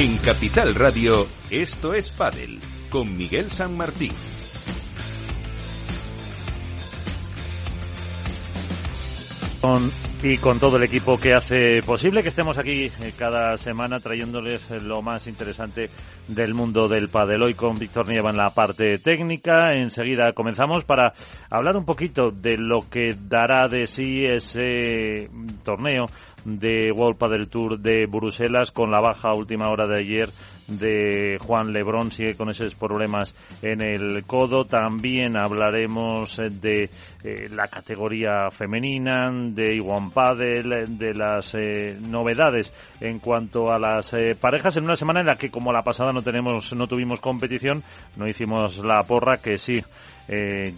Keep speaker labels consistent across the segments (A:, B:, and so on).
A: En Capital Radio, esto es Padel, con Miguel San Martín.
B: Y con todo el equipo que hace posible que estemos aquí eh, cada semana trayéndoles lo más interesante del mundo del padel. Hoy con Víctor Nieva en la parte técnica. Enseguida comenzamos para hablar un poquito de lo que dará de sí ese torneo de World Padel Tour de Bruselas con la baja última hora de ayer de Juan Lebrón sigue con esos problemas en el codo. También hablaremos de eh, la categoría femenina, de Iwan Padel, de las eh, novedades en cuanto a las eh, parejas en una semana en la que como la pasada no tenemos no tuvimos competición, no hicimos la porra que sí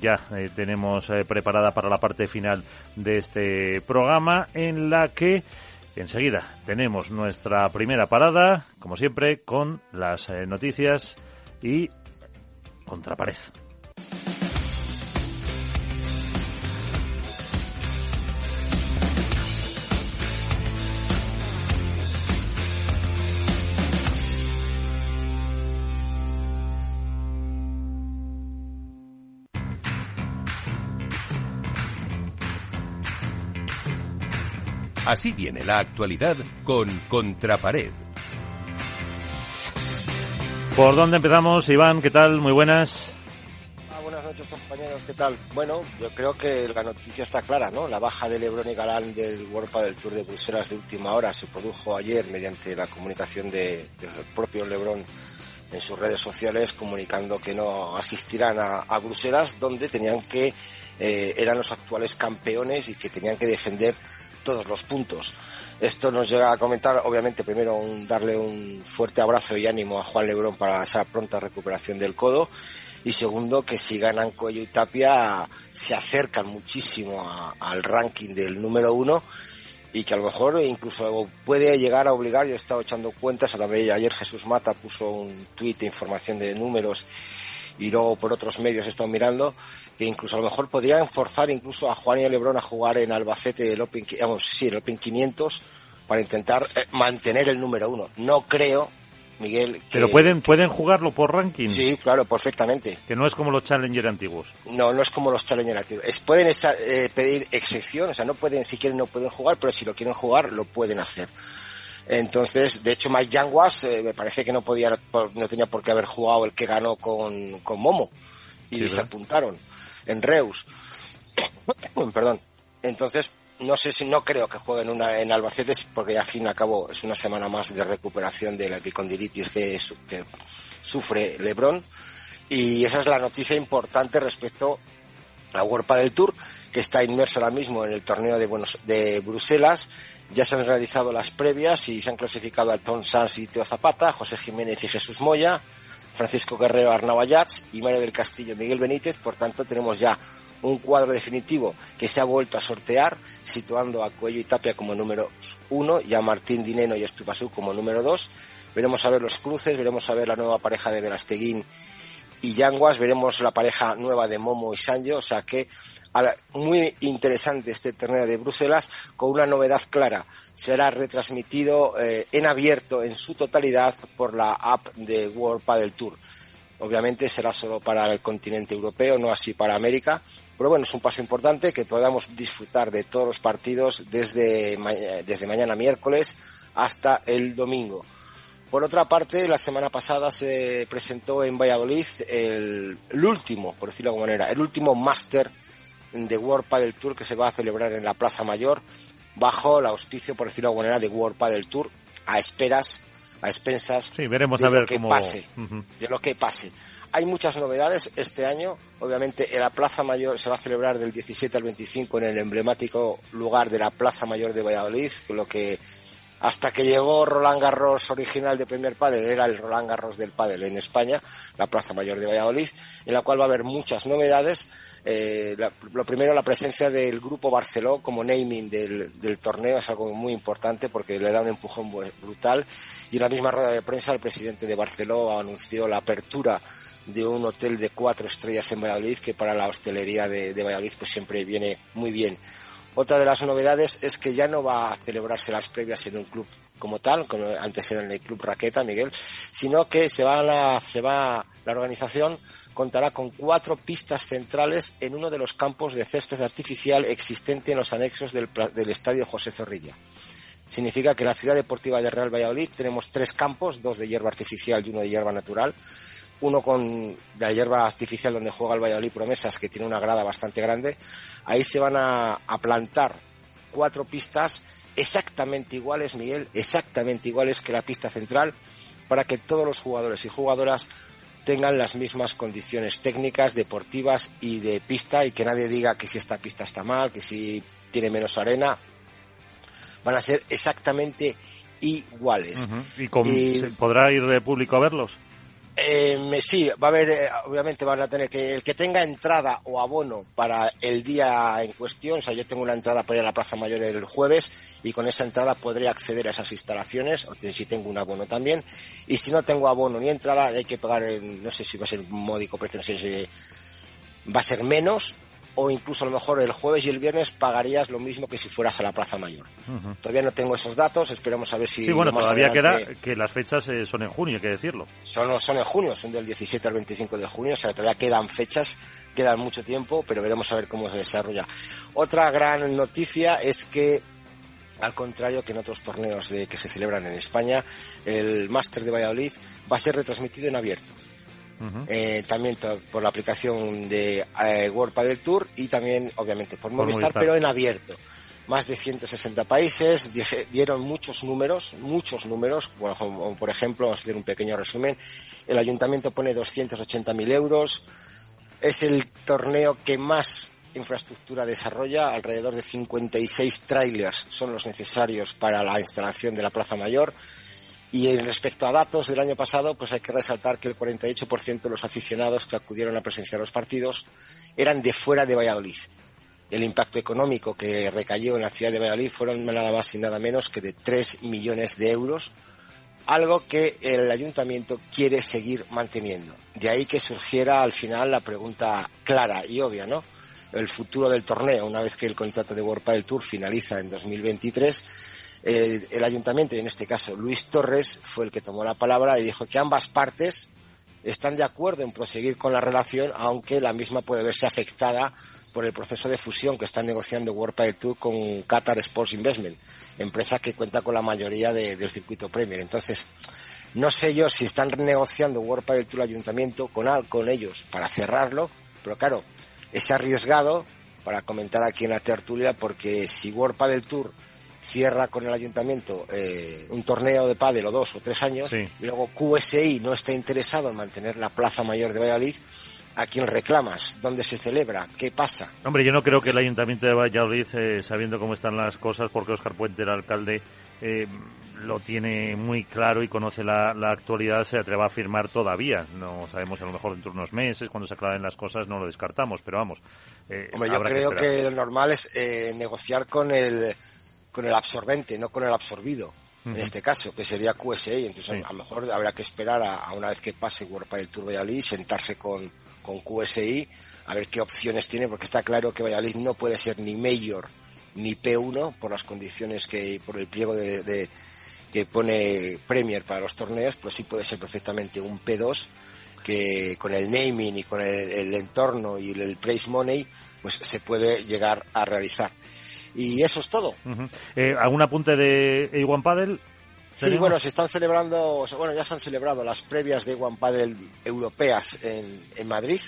B: ya tenemos preparada para la parte final de este programa en la que enseguida tenemos nuestra primera parada, como siempre, con las eh, noticias y contrapared.
A: Así viene la actualidad con Contrapared.
B: ¿Por dónde empezamos, Iván? ¿Qué tal? Muy buenas.
C: Ah, buenas noches, compañeros. ¿Qué tal? Bueno, yo creo que la noticia está clara, ¿no? La baja de Lebron y Galán del World del Tour de Bruselas de última hora se produjo ayer mediante la comunicación de, del propio Lebron en sus redes sociales comunicando que no asistirán a, a Bruselas donde tenían que eh, eran los actuales campeones y que tenían que defender todos los puntos. Esto nos llega a comentar, obviamente, primero un, darle un fuerte abrazo y ánimo a Juan Lebrón para esa pronta recuperación del codo. Y segundo, que si ganan Cuello y Tapia, se acercan muchísimo al ranking del número uno y que a lo mejor incluso puede llegar a obligar, yo he estado echando cuentas, a también ayer Jesús Mata puso un tuit de información de números y luego por otros medios he estado mirando, que incluso a lo mejor podrían forzar incluso a Juan y a Lebrón a jugar en Albacete el Open, vamos, sí, el Open 500 para intentar eh, mantener el número uno. No creo, Miguel. Que,
B: Pero pueden, pueden jugarlo por ranking.
C: Sí, claro, perfectamente.
B: Que no es como los Challenger antiguos.
C: No, no es como los Challenger antiguos. Es, pueden eh, pedir excepción, o sea, no pueden, si quieren no pueden jugar, pero si lo quieren jugar, lo pueden hacer. Entonces, de hecho, Mike Yanguas eh, me parece que no podía, no tenía por qué haber jugado el que ganó con, con Momo. Y se apuntaron en Reus. Perdón. Entonces, no sé si no creo que jueguen una en Albacete porque al fin y al cabo es una semana más de recuperación de la epicondilitis que, que sufre Lebron y esa es la noticia importante respecto a World del Tour que está inmerso ahora mismo en el torneo de Buenos de Bruselas ya se han realizado las previas y se han clasificado a Tom Sanz y Teo Zapata, José Jiménez y Jesús Moya, Francisco Guerrero, Arnau Ayats y Mario del Castillo, Miguel Benítez. Por tanto, tenemos ya un cuadro definitivo que se ha vuelto a sortear, situando a Cuello y Tapia como número uno y a Martín Dineno y Estupasú como número dos. Veremos a ver los cruces, veremos a ver la nueva pareja de Verasteguín y Yanguas, veremos la pareja nueva de Momo y Sanjo, o sea que muy interesante este torneo de Bruselas con una novedad clara. Será retransmitido eh, en abierto en su totalidad por la app de World Padel Tour. Obviamente será solo para el continente europeo, no así para América. Pero bueno, es un paso importante que podamos disfrutar de todos los partidos desde, desde mañana miércoles hasta el domingo. Por otra parte, la semana pasada se presentó en Valladolid el, el último, por decirlo de alguna manera, el último máster de World Padel Tour que se va a celebrar en la Plaza Mayor bajo la auspicio, por decirlo de alguna manera, de World Padel Tour a esperas, a expensas
B: veremos
C: de
B: a ver
C: lo que pase, de lo que pase. Hay muchas novedades este año. Obviamente, en la Plaza Mayor se va a celebrar del 17 al 25 en el emblemático lugar de la Plaza Mayor de Valladolid, lo que hasta que llegó Roland Garros original de Premier Padel, era el Roland Garros del Padel en España, la Plaza Mayor de Valladolid, en la cual va a haber muchas novedades. Eh, lo primero, la presencia del Grupo Barceló como naming del, torneo es algo muy importante porque le da un empujón brutal. Y en la misma rueda de prensa, el presidente de Barceló anunció la apertura de un hotel de cuatro estrellas en Valladolid, que para la hostelería de, de Valladolid pues siempre viene muy bien. Otra de las novedades es que ya no va a celebrarse las previas en un club como tal, como antes era en el Club Raqueta, Miguel, sino que se va a se va, la organización contará con cuatro pistas centrales en uno de los campos de césped artificial existente en los anexos del, del Estadio José Zorrilla. Significa que en la ciudad deportiva de Real Valladolid tenemos tres campos, dos de hierba artificial y uno de hierba natural. Uno con la hierba artificial donde juega el Valladolid Promesas, que tiene una grada bastante grande. Ahí se van a, a plantar cuatro pistas exactamente iguales, Miguel, exactamente iguales que la pista central, para que todos los jugadores y jugadoras tengan las mismas condiciones técnicas, deportivas y de pista y que nadie diga que si esta pista está mal, que si tiene menos arena van a ser exactamente iguales.
B: ¿Y, podrá ir de público a verlos?
C: Eh, sí, va a haber, eh, obviamente van a tener que, el que tenga entrada o abono para el día en cuestión, o sea, yo tengo una entrada para ir a la Plaza Mayor el jueves y con esa entrada podré acceder a esas instalaciones, o si tengo un abono también, y si no tengo abono ni entrada, hay que pagar, no sé si va a ser un módico precio, no sé si va a ser menos, o incluso a lo mejor el jueves y el viernes pagarías lo mismo que si fueras a la Plaza Mayor. Todavía no tengo esos datos, esperemos a ver si...
B: Sí, bueno, todavía queda que las fechas eh, son en junio, hay que decirlo.
C: Son, son en junio, son del 17 al 25 de junio, o sea, todavía quedan fechas, quedan mucho tiempo, pero veremos a ver cómo se desarrolla. Otra gran noticia es que al contrario que en otros torneos de, que se celebran en España, el Máster de Valladolid va a ser retransmitido en abierto eh, también por la aplicación de eh, World Padel Tour y también, obviamente, por, Movistar, pero en abierto. Más de 160 países, dieron muchos números, muchos números, bueno, por ejemplo, vamos a hacer un pequeño resumen, el ayuntamiento pone 280.000 euros, es el torneo que más infraestructura desarrolla, alrededor de 56 trailers son los necesarios para la instalación de la Plaza Mayor, y respecto a datos del año pasado, pues hay que resaltar que el 48% de los aficionados que acudieron a presenciar los partidos eran de fuera de Valladolid. El impacto económico que recayó en la ciudad de Valladolid fueron nada más y nada menos que de 3 millones de euros, algo que el ayuntamiento quiere seguir manteniendo. De ahí que surgiera al final la pregunta clara y obvia, ¿no? El futuro del torneo, una vez que el contrato de World del Tour finaliza en 2023, eh, el ayuntamiento, y en este caso Luis Torres, fue el que tomó la palabra y dijo que ambas partes están de acuerdo en proseguir con la relación, aunque la misma puede verse afectada por el proceso de fusión que está negociando World Padel Tour con Qatar Sports Investment, empresa que cuenta con la mayoría del circuito Premier. Entonces, no sé yo si están negociando World Padel Tour ayuntamiento con, con ellos para cerrarlo, pero claro, es arriesgado para comentar aquí en la tertulia porque si World Padel Tour cierra con el ayuntamiento eh, un torneo de pádel o dos o tres años y luego QSI no está interesado en mantener la plaza mayor de Valladolid, ¿a quién reclamas? ¿Dónde se celebra? ¿Qué pasa?
B: Hombre, yo no creo que el ayuntamiento de Valladolid, eh, sabiendo cómo están las cosas, porque Oscar Puente, el alcalde, eh, lo tiene muy claro y conoce la, actualidad, se atreva a firmar todavía. No sabemos, a lo mejor dentro de unos meses, cuando se aclaren las cosas, no lo descartamos, pero vamos.
C: Hombre, yo creo que, lo normal es negociar con el con el absorbente, no con el absorbido. En este caso, que sería QSI, entonces a lo mejor habrá que esperar a, una vez que pase World del Tour Valladolid, sentarse con, con QSI, a ver qué opciones tiene, porque está claro que Valladolid no puede ser ni Mayor ni P1 por las condiciones que, por el pliego de, que pone Premier para los torneos, pues sí puede ser perfectamente un P2 que con el naming y con el, entorno y el, el price money, pues se puede llegar a realizar. Y eso es todo.
B: Eh, ¿Algún apunte de A1 Paddle?
C: Sí, bueno, se están celebrando, bueno, ya se han celebrado las previas de A1 Paddle europeas en, en Madrid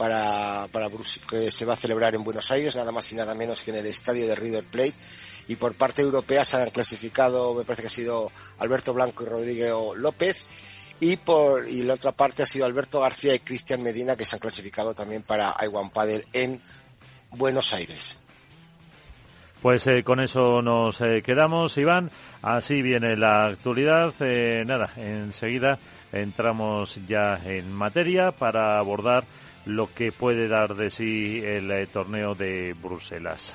C: para, para que se va a celebrar en Buenos Aires, nada más y nada menos que en el estadio de River Plate. Y por parte europea se han clasificado, me parece que ha sido Alberto Blanco y Rodrigo López. Y por y la otra parte ha sido Alberto García y Cristian Medina que se han clasificado también para I1 Paddle en Buenos Aires.
B: Pues eh, con eso nos eh, quedamos, Iván. Así viene la actualidad. Eh, nada, enseguida entramos ya en materia para abordar lo que puede dar de sí el torneo de Bruselas.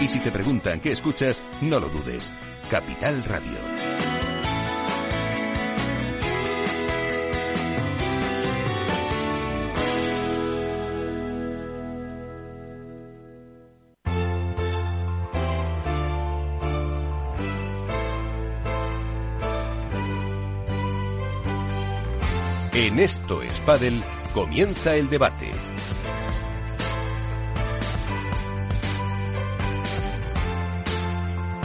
A: Y si te preguntan qué escuchas, no lo dudes. Capital Radio. En Esto es comienza el debate.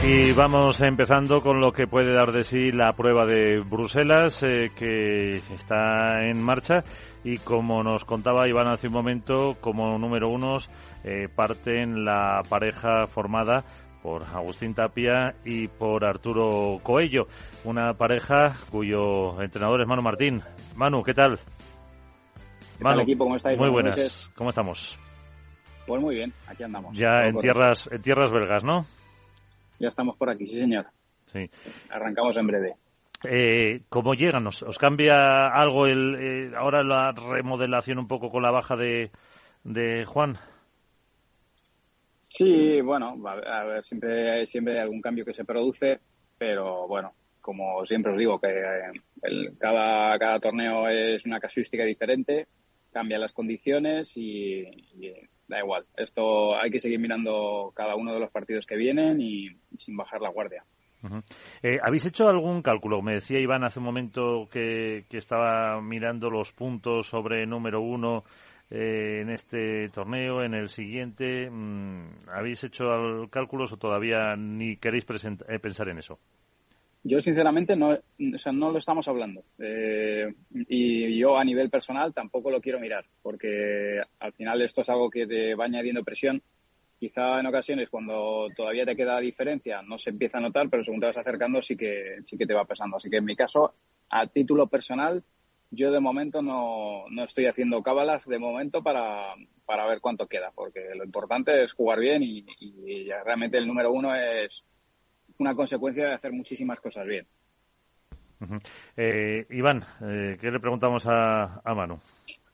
B: Y vamos empezando con lo que puede dar de sí la prueba de Bruselas, eh, que está en marcha. Y como nos contaba Iván hace un momento, como número unos eh, parten la pareja formada por Agustín Tapia y por Arturo Coello, una pareja cuyo entrenador es Manu Martín. Manu, ¿qué tal?
D: ¿Qué Manu, equipo? ¿Cómo estáis?
B: Muy buenas. ¿Cómo estamos?
D: Pues muy bien, aquí andamos.
B: Ya en tierras, en tierras belgas, ¿no?
D: Ya estamos por aquí, sí señor.
B: Sí.
D: Arrancamos en breve.
B: Eh, ¿Cómo llegan? ¿Os, cambia algo el, eh, ahora la remodelación un poco con la baja de, de Juan?
D: Sí, bueno, a ver, siempre, siempre hay algún cambio que se produce, pero bueno, como siempre os digo, que el, cada, cada torneo es una casuística diferente, cambian las condiciones y, da igual. Esto hay que seguir mirando cada uno de los partidos que vienen y, sin bajar la guardia.
B: Eh, ¿Habéis hecho algún cálculo? Me decía Iván hace un momento que, que estaba mirando los puntos sobre número uno eh, en este torneo, en el siguiente. Mm, ¿Habéis hecho cálculos o todavía ni queréis eh, pensar en eso?
D: Yo, sinceramente, no, o sea, no lo estamos hablando. Eh, y yo, a nivel personal, tampoco lo quiero mirar, porque al final esto es algo que te va añadiendo presión. Quizá en ocasiones, cuando todavía te queda diferencia, no se empieza a notar, pero según te vas acercando, sí que, sí que te va pesando. Así que en mi caso, a título personal, yo de momento no, no estoy haciendo cábalas de momento para, para, ver cuánto queda, porque lo importante es jugar bien y, y, realmente el número uno es una consecuencia de hacer muchísimas cosas bien.
B: eh, Iván, eh, ¿qué le preguntamos a, a Manu?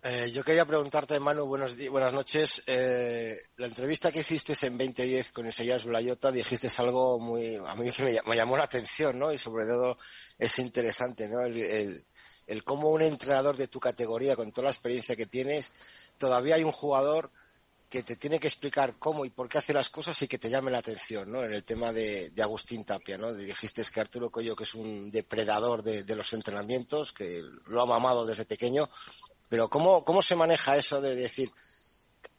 C: Eh, yo quería preguntarte, Manu, buenos buenas noches. Eh, la entrevista que hiciste en 2010 con Isaías Blayota dijiste algo muy, a mí que me, me, llamó la atención, ¿no? Y sobre todo es interesante, ¿no? El, el, el cómo un entrenador de tu categoría, con toda la experiencia que tienes, todavía hay un jugador que te tiene que explicar cómo y por qué hace las cosas y que te llame la atención, ¿no? En el tema de, Agustín Tapia, ¿no? Dijiste que Arturo Coyo, que es un depredador de, de, los entrenamientos, que lo ha mamado desde pequeño, pero ¿cómo, cómo se maneja eso de decir,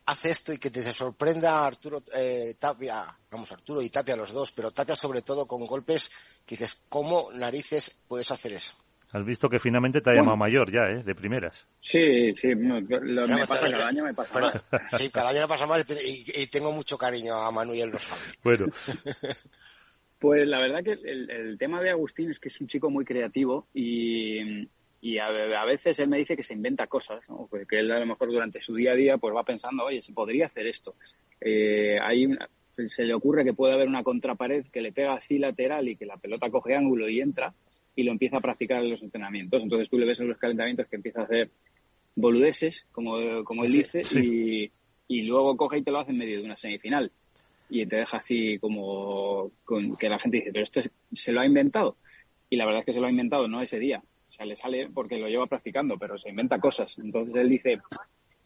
C: hace esto y que te sorprenda Arturo eh, Tapia, vamos, Arturo y Tapia los dos, pero Tapia sobre todo con golpes que dices, ¿cómo narices puedes hacer eso?
B: Has visto que finalmente te ha llamado mayor ya, ¿eh? De primeras.
D: Sí, sí, no, lo, me pasa cada año, me pasa pero, más.
C: Sí, cada año me pasa más y, y, tengo mucho cariño a Manu y él lo sabe.
B: Bueno.
D: pues la verdad que el, el, tema de Agustín es que es un chico muy creativo y, y a, a, veces él me dice que se inventa cosas, ¿no? Porque él a lo mejor durante su día a día pues va pensando, oye, se podría hacer esto. Eh, hay una, se le ocurre que puede haber una contrapared que le pega así lateral y que la pelota coge ángulo y entra y lo empieza a practicar en los entrenamientos. Entonces tú le ves en los calentamientos que empieza a hacer boludeces, como, como él dice, y, y, luego coge y te lo hace en medio de una semifinal. Y te deja así como con, que la gente dice, pero esto se lo ha inventado. Y la verdad es que se lo ha inventado no ese día. O sea, le sale porque lo lleva practicando, pero se inventa cosas. Entonces él dice,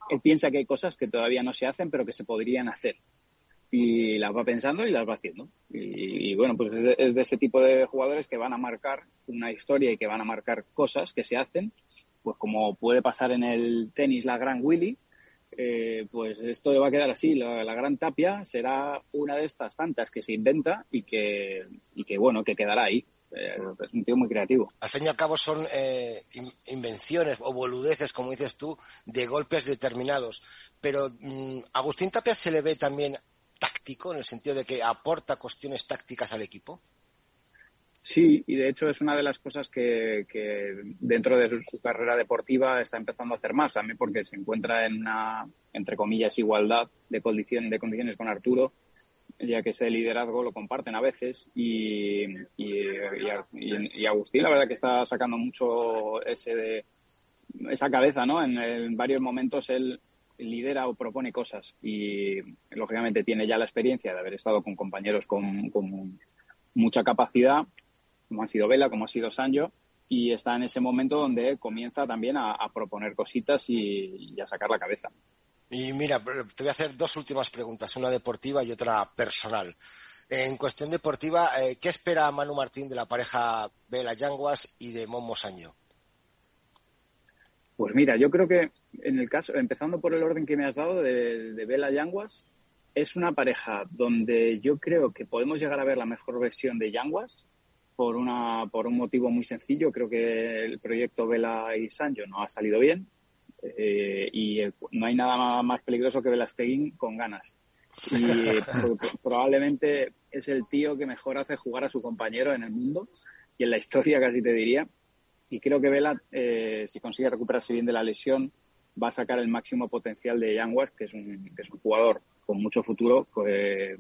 D: él piensa que hay cosas que todavía no se hacen, pero que se podrían hacer y las va pensando y las va haciendo. Y, y bueno, pues es de, es de, ese tipo de jugadores que van a marcar una historia y que van a marcar cosas que se hacen, pues como puede pasar en el tenis la gran Willy, eh, pues esto va a quedar así. La, la, gran tapia será una de estas tantas que se inventa y que, y que bueno, que quedará ahí. Eh, es un tío muy creativo.
C: Al fin y al cabo son eh, invenciones o boludeces, como dices tú, de golpes determinados. Pero mmm, Agustín Tapia se le ve también táctico, en el sentido de que aporta cuestiones tácticas al equipo?
D: Sí, y de hecho es una de las cosas que, dentro de su carrera deportiva está empezando a hacer más, también porque se encuentra en una, entre comillas, igualdad de, condición, de condiciones con Arturo, ya que ese liderazgo lo comparten a veces y, y, Agustín la verdad que está sacando mucho ese de, esa cabeza, ¿no? En, varios momentos él lidera o propone cosas y lógicamente tiene ya la experiencia de haber estado con compañeros con, con mucha capacidad como han sido Vela, como ha sido Sancho, y está en ese momento donde comienza también a, proponer cositas y, a sacar la cabeza.
C: Y mira, te voy a hacer dos últimas preguntas, una deportiva y otra personal. En cuestión deportiva, eh, ¿qué espera Manu Martín de la pareja Vela Yanguas y de Momo Sancho?
D: Pues mira, yo creo que en el caso, empezando por el orden que me has dado de, de Vela Yanguas, es una pareja donde yo creo que podemos llegar a ver la mejor versión de Yanguas, por, una, por un motivo muy sencillo. Creo que el proyecto Vela y Sancho no ha salido bien eh, y no hay nada más peligroso que Velasteguín con ganas. Y probablemente es el tío que mejor hace jugar a su compañero en el mundo y en la historia casi te diría. Y creo que Vela, eh, si consigue recuperarse bien de la lesión, va a sacar el máximo potencial de Yanguas, que es un, que es un jugador con mucho futuro, que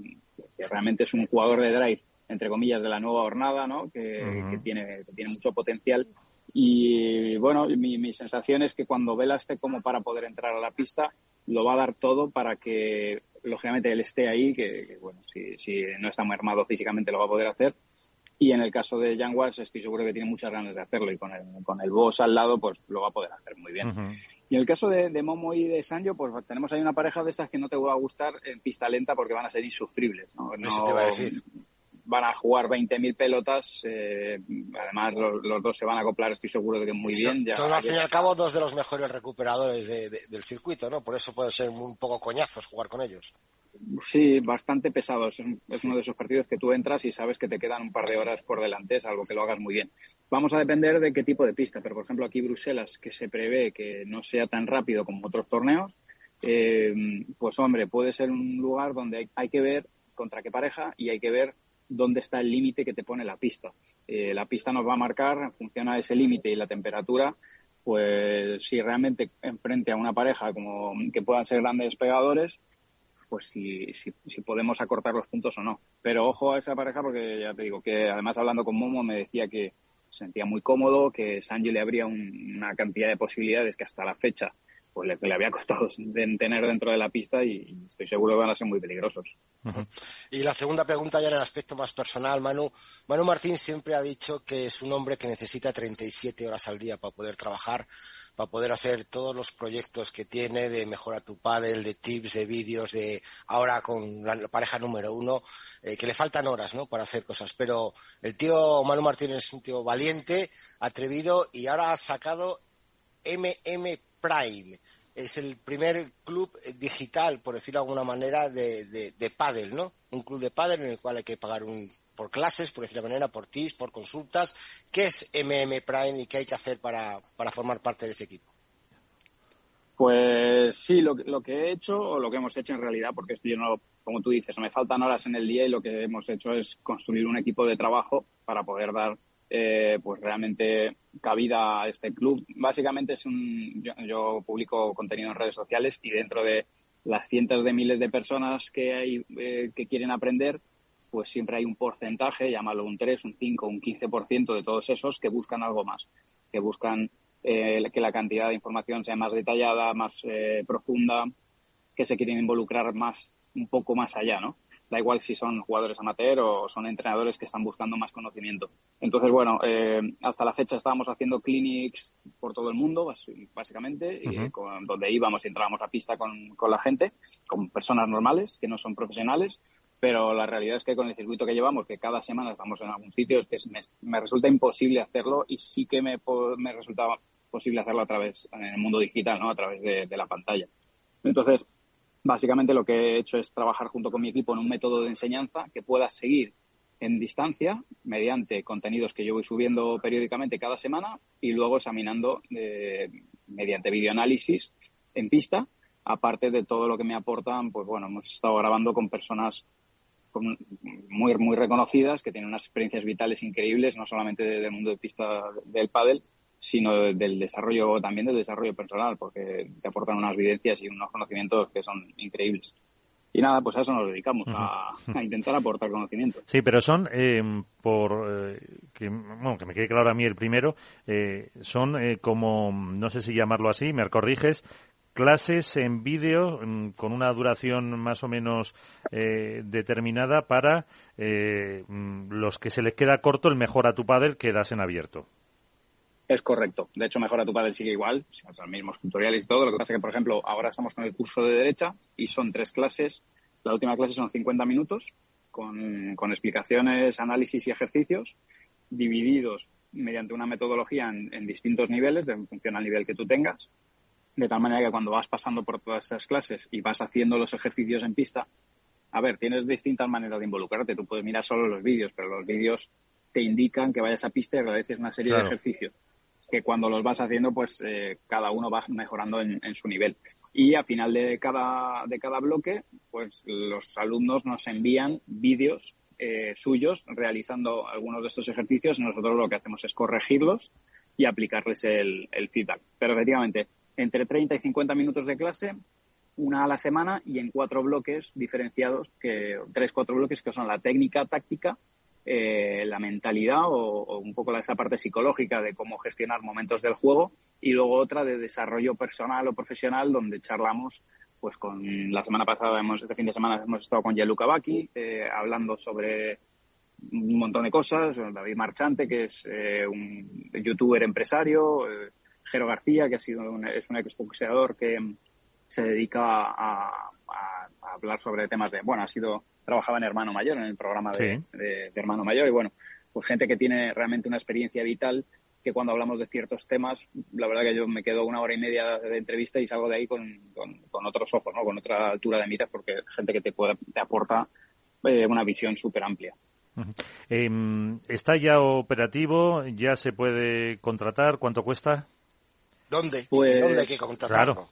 D: realmente es un jugador de drive entre comillas, de la nueva jornada, ¿no? Que, tiene, tiene mucho potencial. Y bueno, mi, sensación es que cuando Vela esté como para poder entrar a la pista, lo va a dar todo para que, lógicamente, él esté ahí, que, bueno, si, si, no está muy armado físicamente lo va a poder hacer. Y en el caso de Yanguas estoy seguro que tiene muchas ganas de hacerlo y con el, con el boss al lado, pues lo va a poder hacer muy bien. Y en el caso de, Momo y de Sanjo, pues tenemos ahí una pareja de estas que no te va a gustar en pista lenta porque van a ser insufribles. ¿no?
C: Eso te va a decir
D: van a jugar 20.000 pelotas. Eh, además, los, dos se van a acoplar, estoy seguro de que muy bien.
C: Ya, son, al fin y al cabo, dos de los mejores recuperadores del circuito, ¿no? Por eso puede ser un poco coñazos jugar con ellos.
D: Sí, bastante pesados. Es, uno de esos partidos que tú entras y sabes que te quedan un par de horas por delante, es algo que lo hagas muy bien. Vamos a depender de qué tipo de pista, pero por ejemplo aquí Bruselas, que se prevé que no sea tan rápido como otros torneos, eh, pues hombre, puede ser un lugar donde hay que ver contra qué pareja y hay que ver dónde está el límite que te pone la pista. Eh, la pista nos va a marcar, en función a ese límite y la temperatura, pues si realmente enfrente a una pareja como que puedan ser grandes pegadores, pues si, si, podemos acortar los puntos o no. Pero ojo a esa pareja porque ya te digo que además hablando con Momo me decía que se sentía muy cómodo, que Sanji le habría una cantidad de posibilidades que hasta la fecha pues le, le, había costado tener dentro de la pista y, estoy seguro que van a ser muy peligrosos.
C: Y la segunda pregunta ya en el aspecto más personal, Manu. Manu Martín siempre ha dicho que es un hombre que necesita 37 horas al día para poder trabajar, para poder hacer todos los proyectos que tiene de mejora tu padre, de tips, de vídeos, de ahora con la pareja número uno, eh, que le faltan horas, ¿no? Para hacer cosas. Pero el tío Manu Martín es un tío valiente, atrevido y ahora ha sacado MM Prime. Es el primer club digital, por decirlo de alguna manera, de, de, pádel, ¿no? Un club de pádel en el cual hay que pagar un, por clases, por decirlo de manera, por TIS, por consultas. ¿Qué es MM Prime y qué hay que hacer para, para formar parte de ese equipo?
D: Pues sí, lo, lo, que he hecho o lo que hemos hecho en realidad, porque esto yo no, como tú dices, me faltan horas en el día y lo que hemos hecho es construir un equipo de trabajo para poder dar eh, pues realmente cabida a este club. Básicamente es un, yo, publico contenido en redes sociales y dentro de las cientos de miles de personas que hay eh, que quieren aprender, pues siempre hay un porcentaje, llámalo un 3, un 5, un 15% de todos esos que buscan algo más, que buscan eh, que la cantidad de información sea más detallada, más profunda, que se quieren involucrar más, un poco más allá, ¿no? Da igual si son jugadores amateur o son entrenadores que están buscando más conocimiento. Entonces, bueno, eh, hasta la fecha estábamos haciendo clinics por todo el mundo, básicamente, donde íbamos y entrábamos a pista con, con la gente, con personas normales, que no son profesionales, pero la realidad es que con el circuito que llevamos, que cada semana estamos en algún sitio, es que me, resulta imposible hacerlo y sí que me, me resultaba posible hacerlo a través, en el mundo digital, ¿no? A través de, de la pantalla. Entonces, Básicamente lo que he hecho es trabajar junto con mi equipo en un método de enseñanza que pueda seguir en distancia mediante contenidos que yo voy subiendo periódicamente cada semana y luego examinando eh, mediante videoanálisis en pista. Aparte de todo lo que me aportan, pues bueno, hemos estado grabando con personas muy, muy reconocidas que tienen unas experiencias vitales increíbles, no solamente del mundo de pista del pádel, sino del desarrollo, también del desarrollo personal, porque te aportan unas vivencias y unos conocimientos que son increíbles. Y nada, pues a eso nos dedicamos, a, intentar aportar conocimiento.
B: Sí, pero son, eh, por eh, que, bueno, que me quede claro a mí el primero, eh, son como, no sé si llamarlo así, me corriges, clases en vídeo mm, con una duración más o menos determinada para mm, los que se les queda corto el mejor a tu padre que das en abierto.
D: Es correcto. De hecho, Mejora tu Padre sigue igual, los mismos tutoriales y todo. Lo que pasa es que, por ejemplo, ahora estamos con el curso de derecha y son tres clases. La última clase son 50 minutos con, con explicaciones, análisis y ejercicios divididos mediante una metodología en, distintos niveles, en función al nivel que tú tengas. De tal manera que cuando vas pasando por todas esas clases y vas haciendo los ejercicios en pista, a ver, tienes distintas maneras de involucrarte. Tú puedes mirar solo los vídeos, pero los vídeos te indican que vayas a pista y realices una serie de ejercicios que cuando los vas haciendo, pues eh, cada uno va mejorando en, su nivel. Y a final de cada, de cada bloque, pues los alumnos nos envían vídeos eh, suyos realizando algunos de estos ejercicios. Nosotros lo que hacemos es corregirlos y aplicarles el, el feedback. Pero efectivamente, entre 30 y 50 minutos de clase, una a la semana y en cuatro bloques diferenciados, que tres, cuatro bloques que son la técnica táctica, eh, la mentalidad o, un poco esa parte psicológica de cómo gestionar momentos del juego y luego otra de desarrollo personal o profesional donde charlamos pues con la semana pasada hemos este fin de semana hemos estado con Gianluca Bacchi eh, hablando sobre un montón de cosas David Marchante que es eh, un youtuber empresario Jero García que ha sido un, es un exboxeador que se dedica a, hablar sobre temas de bueno ha sido trabajaba en Hermano Mayor, en el programa de, Hermano Mayor, y bueno, pues gente que tiene realmente una experiencia vital que cuando hablamos de ciertos temas, la verdad que yo me quedo una hora y media de entrevista y salgo de ahí con, con, otros ojos, ¿no? con otra altura de miras, porque gente que te, puede, te aporta eh, una visión súper amplia.
B: Em, ¿Está ya operativo? ¿Ya se puede contratar? ¿Cuánto cuesta?
C: ¿Dónde? Pues, ¿Dónde hay que contratarlo?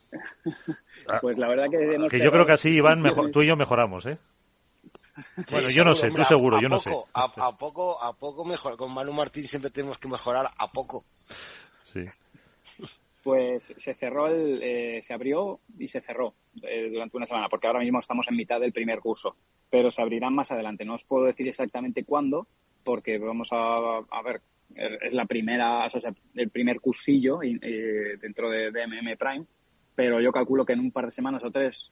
D: Claro. pues la verdad que...
B: Que yo creo que así, Iván, mejor, tú y yo mejoramos, ¿eh? Bueno, yo no sé, tú seguro, yo no sé.
C: A, poco, a poco mejor. Con Manu Martín siempre tenemos que mejorar a poco.
B: Sí.
D: Pues se cerró, el, eh, se abrió y se cerró eh, durante una semana, porque ahora mismo estamos en mitad del primer curso, pero se abrirán más adelante. No os puedo decir exactamente cuándo, porque vamos a, a ver, es la primera, o sea, el primer cursillo eh, dentro de, de, MM Prime, pero yo calculo que en un par de semanas o tres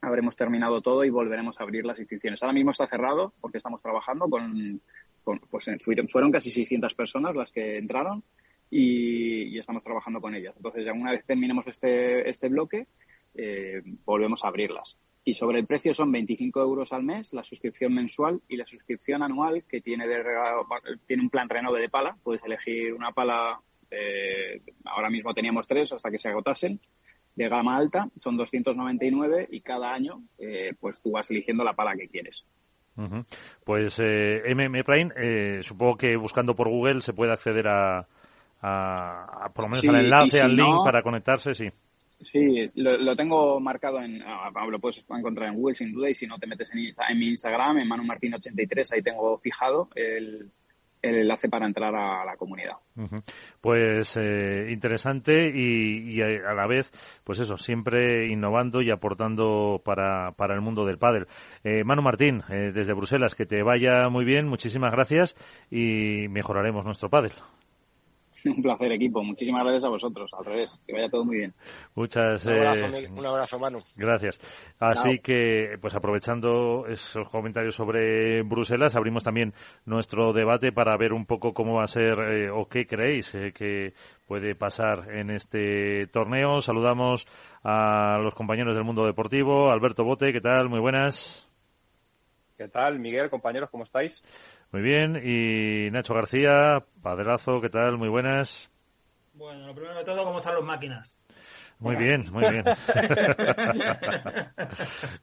D: habremos terminado todo y volveremos a abrir las inscripciones. Ahora mismo está cerrado porque estamos trabajando con, pues fueron casi 600 personas las que entraron y, estamos trabajando con ellas. Entonces, ya una vez terminemos este, este bloque, eh, volvemos a abrirlas. Y sobre el precio son 25 euros al mes, la suscripción mensual y la suscripción anual que tiene, de, tiene un plan renove de pala. Puedes elegir una pala, eh, ahora mismo teníamos tres hasta que se agotasen de gama alta, son 299 y cada año eh, pues tú vas eligiendo la pala que quieres.
B: Pues eh, MM Prime, eh, supongo que buscando por Google se puede acceder a, a, por lo menos al enlace, al link para conectarse, sí.
D: Sí, lo, tengo marcado en, ah, lo puedes encontrar en Google sin duda y si no te metes en, en mi Instagram, en Manu Martín 83, ahí tengo fijado el, el enlace para entrar a la comunidad.
B: Pues eh, interesante y, a la vez, pues eso, siempre innovando y aportando para, para el mundo del pádel. Eh, Manu Martín, eh, desde Bruselas, que te vaya muy bien, muchísimas gracias y mejoraremos nuestro pádel.
D: Un placer, equipo. Muchísimas gracias a vosotros. Al revés, que vaya todo muy bien.
B: Muchas
C: un abrazo, eh, un abrazo Manu.
B: Gracias. Así que, pues aprovechando esos comentarios sobre Bruselas, abrimos también nuestro debate para ver un poco cómo va a ser eh, o qué creéis eh, que puede pasar en este torneo. Saludamos a los compañeros del mundo deportivo. Alberto Bote, ¿qué tal? Muy buenas.
E: ¿Qué tal, Miguel, compañeros? ¿Cómo estáis?
B: Muy bien. Y Nacho García, padelazo, ¿qué tal? Muy buenas.
F: Bueno, lo primero de todo, ¿cómo están las máquinas?
B: Muy bien, muy bien.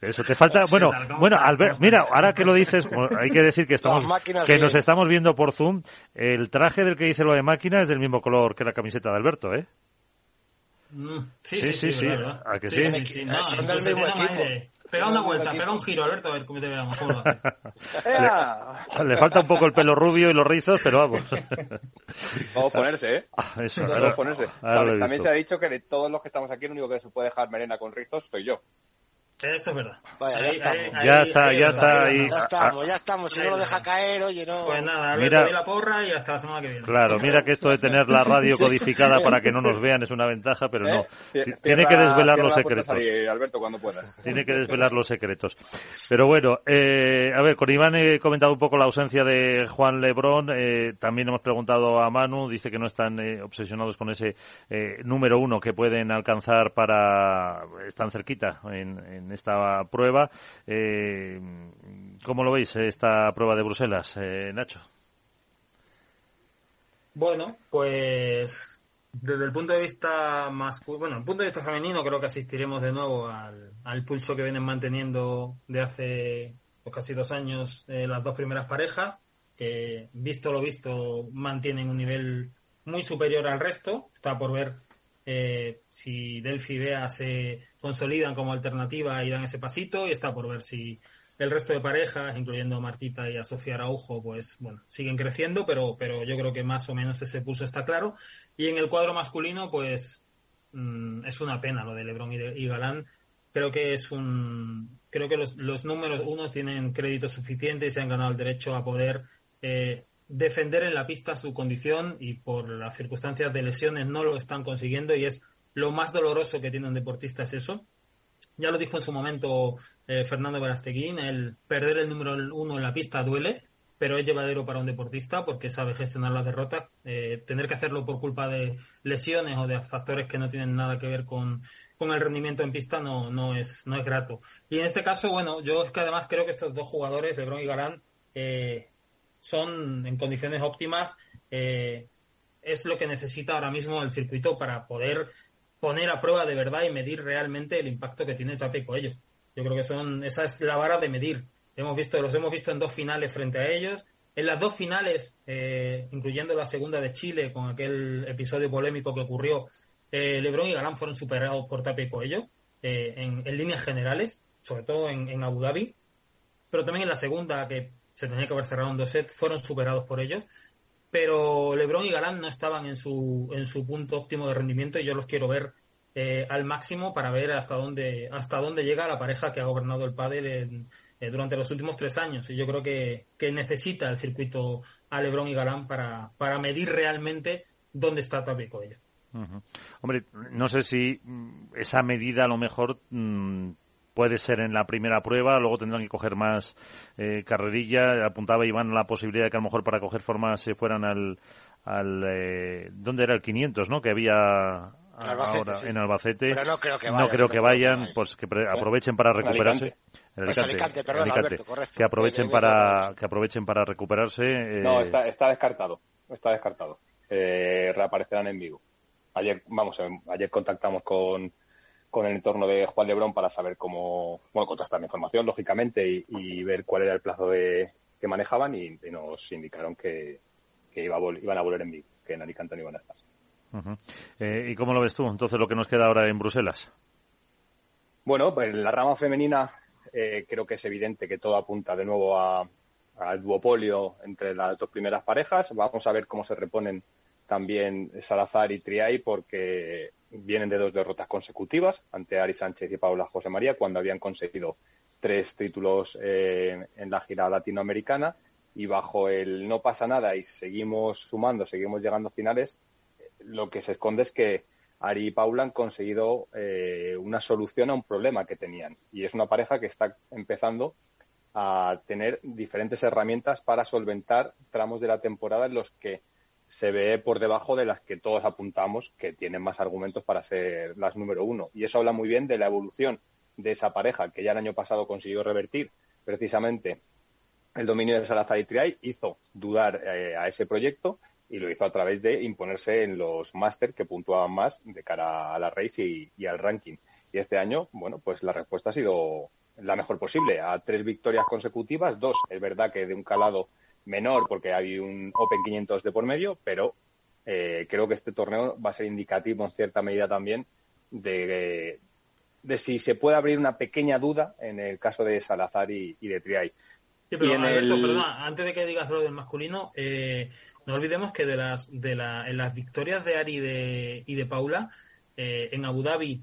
B: Eso te falta. Bueno, bueno, Albert, mira, ahora que lo dices, hay que decir que estamos, que nos estamos viendo por Zoom. El traje del que dice lo de máquina es del mismo color que la camiseta de Alberto, ¿eh?
F: Mm, sí, sí, sí, sí,
B: ¿A que sí?
F: sí, sí, no, son del mismo equipo. Pega una vuelta, pega un giro, Alberto, a ver cómo te veamos. ¿cómo lo
B: le, le, falta un poco el pelo rubio y los rizos, pero vamos.
E: Vamos a ponerse, ¿eh?
B: Ah, eso,
E: Vamos a ponerse. También, también te ha dicho que de todos los que estamos aquí, el único que se puede dejar melena con rizos soy yo.
F: Eso es verdad.
C: Vaya, ya, estamos.
B: Ahí, ya está, ya está. Ahí,
C: ya estamos, ya estamos. Si no lo deja caer, oye, no.
F: Pues nada, mira, la porra y hasta la semana que viene.
B: Claro, mira que esto de tener la radio codificada para que no nos vean es una ventaja, pero no. ¿Eh? Tiene que desvelar los secretos.
E: Ahí, Alberto, cuando puedas.
B: Tiene que desvelar los secretos. Pero bueno, eh, a ver, con Iván he comentado un poco la ausencia de Juan Lebrón. Eh, también hemos preguntado a Manu, dice que no están eh, obsesionados con ese eh, número uno que pueden alcanzar para. Están cerquita en, en esta prueba. Eh, ¿Cómo lo veis esta prueba de Bruselas, eh, Nacho?
F: Bueno, pues desde el punto de vista masculino, bueno, el punto de vista femenino creo que asistiremos de nuevo al, al pulso que vienen manteniendo de hace pues, casi dos años eh, las dos primeras parejas, que visto lo visto mantienen un nivel muy superior al resto. Está por ver eh, si Delphi y Bea se consolidan como alternativa y dan ese pasito y está por ver si el resto de parejas, incluyendo a Martita y a Sofía Araujo, pues bueno, siguen creciendo, pero, pero yo creo que más o menos ese pulso está claro. Y en el cuadro masculino, pues mmm, es una pena lo de Lebron y, y, Galán. Creo que es un, creo que los, los números uno tienen crédito suficiente y se han ganado el derecho a poder eh, defender en la pista su condición y por las circunstancias de lesiones no lo están consiguiendo y es lo más doloroso que tiene un deportista es eso. Ya lo dijo en su momento eh, Fernando Verasteguín, el perder el número uno en la pista duele, pero es llevadero para un deportista porque sabe gestionar las derrotas. Eh, tener que hacerlo por culpa de lesiones o de factores que no tienen nada que ver con, con el rendimiento en pista no, no, es, no es grato. Y en este caso, bueno, yo es que además creo que estos dos jugadores, Lebron y Galán, eh, son en condiciones óptimas. Eh, es lo que necesita ahora mismo el circuito para poder poner a prueba de verdad y medir realmente el impacto que tiene Tape Coello. Yo creo que son, esa es la vara de medir. Hemos visto, los hemos visto en dos finales frente a ellos. En las dos finales, eh, incluyendo la segunda de Chile, con aquel episodio polémico que ocurrió, eh, Lebron y Galán fueron superados por Tape Coello eh, en, en, líneas generales, sobre todo en, en, Abu Dhabi, pero también en la segunda, que se tenía que haber cerrado en dos sets, fueron superados por ellos pero LeBron y Galán no estaban en su, en su punto óptimo de rendimiento y yo los quiero ver eh, al máximo para ver hasta dónde, hasta dónde llega la pareja que ha gobernado el pádel en, eh, durante los últimos tres años. Y yo creo que, que necesita el circuito a LeBron y Galán para, para medir realmente dónde está Tape Coelho.
B: Hombre, no sé si esa medida a lo mejor mmm, puede ser en la primera prueba, luego tendrán que coger más eh, carrerilla. Apuntaba Iván la posibilidad de que a lo mejor para coger formas se fueran al, al eh, ¿dónde era el 500, no? Que había
C: Albacete,
B: ahora
C: sí.
B: en Albacete.
C: Pero no creo que vayan.
B: No creo que vayan, pues que pre- aprovechen para recuperarse. En
C: Pues Alicante, perdón,
B: Alicante.
C: Alberto, correcto.
B: Que aprovechen para que aprovechen para recuperarse. eh,
E: No, está, está descartado. Está descartado. Eh, reaparecerán en vivo. Ayer, vamos, eh, ayer contactamos con, con el entorno de Juan Lebrón para saber cómo, bueno, contrastar la información, lógicamente, y, y ver cuál era el plazo de, que manejaban y, y nos indicaron que, que iba a vol- iban a volver en vivo, que en Alicante no iban a estar.
B: Eh, ¿Y cómo lo ves tú? Entonces, lo que nos queda ahora en Bruselas.
E: Bueno, pues en la rama femenina eh, creo que es evidente que todo apunta de nuevo a- al duopolio entre las dos primeras parejas. Vamos a ver cómo se reponen también Salazar y Triay porque vienen de dos derrotas consecutivas ante Ari Sánchez y Paula José María cuando habían conseguido tres títulos eh, en la gira latinoamericana y bajo el no pasa nada y seguimos sumando, seguimos llegando a finales, lo que se esconde es que Ari y Paula han conseguido eh, una solución a un problema que tenían. Y es una pareja que está empezando a tener diferentes herramientas para solventar tramos de la temporada en los que se ve por debajo de las que todos apuntamos que tienen más argumentos para ser las número uno. Y eso habla muy bien de la evolución de esa pareja que ya el año pasado consiguió revertir precisamente el dominio de Salazar y Triay, hizo dudar eh, a ese proyecto y lo hizo a través de imponerse en los máster que puntuaban más de cara a la race y, y, al ranking. Y este año, bueno, pues la respuesta ha sido la mejor posible. A tres victorias consecutivas, dos, es verdad que de un calado menor porque hay un Open 500 de por medio, pero eh, creo que este torneo va a ser indicativo en cierta medida también de, de si se puede abrir una pequeña duda en el caso de Salazar y, de Triay.
F: Sí, pero Alberto, perdón, antes de que digas lo del masculino, eh, no olvidemos que de las de la, en las victorias de Ari y de, y de Paula, eh, en Abu Dhabi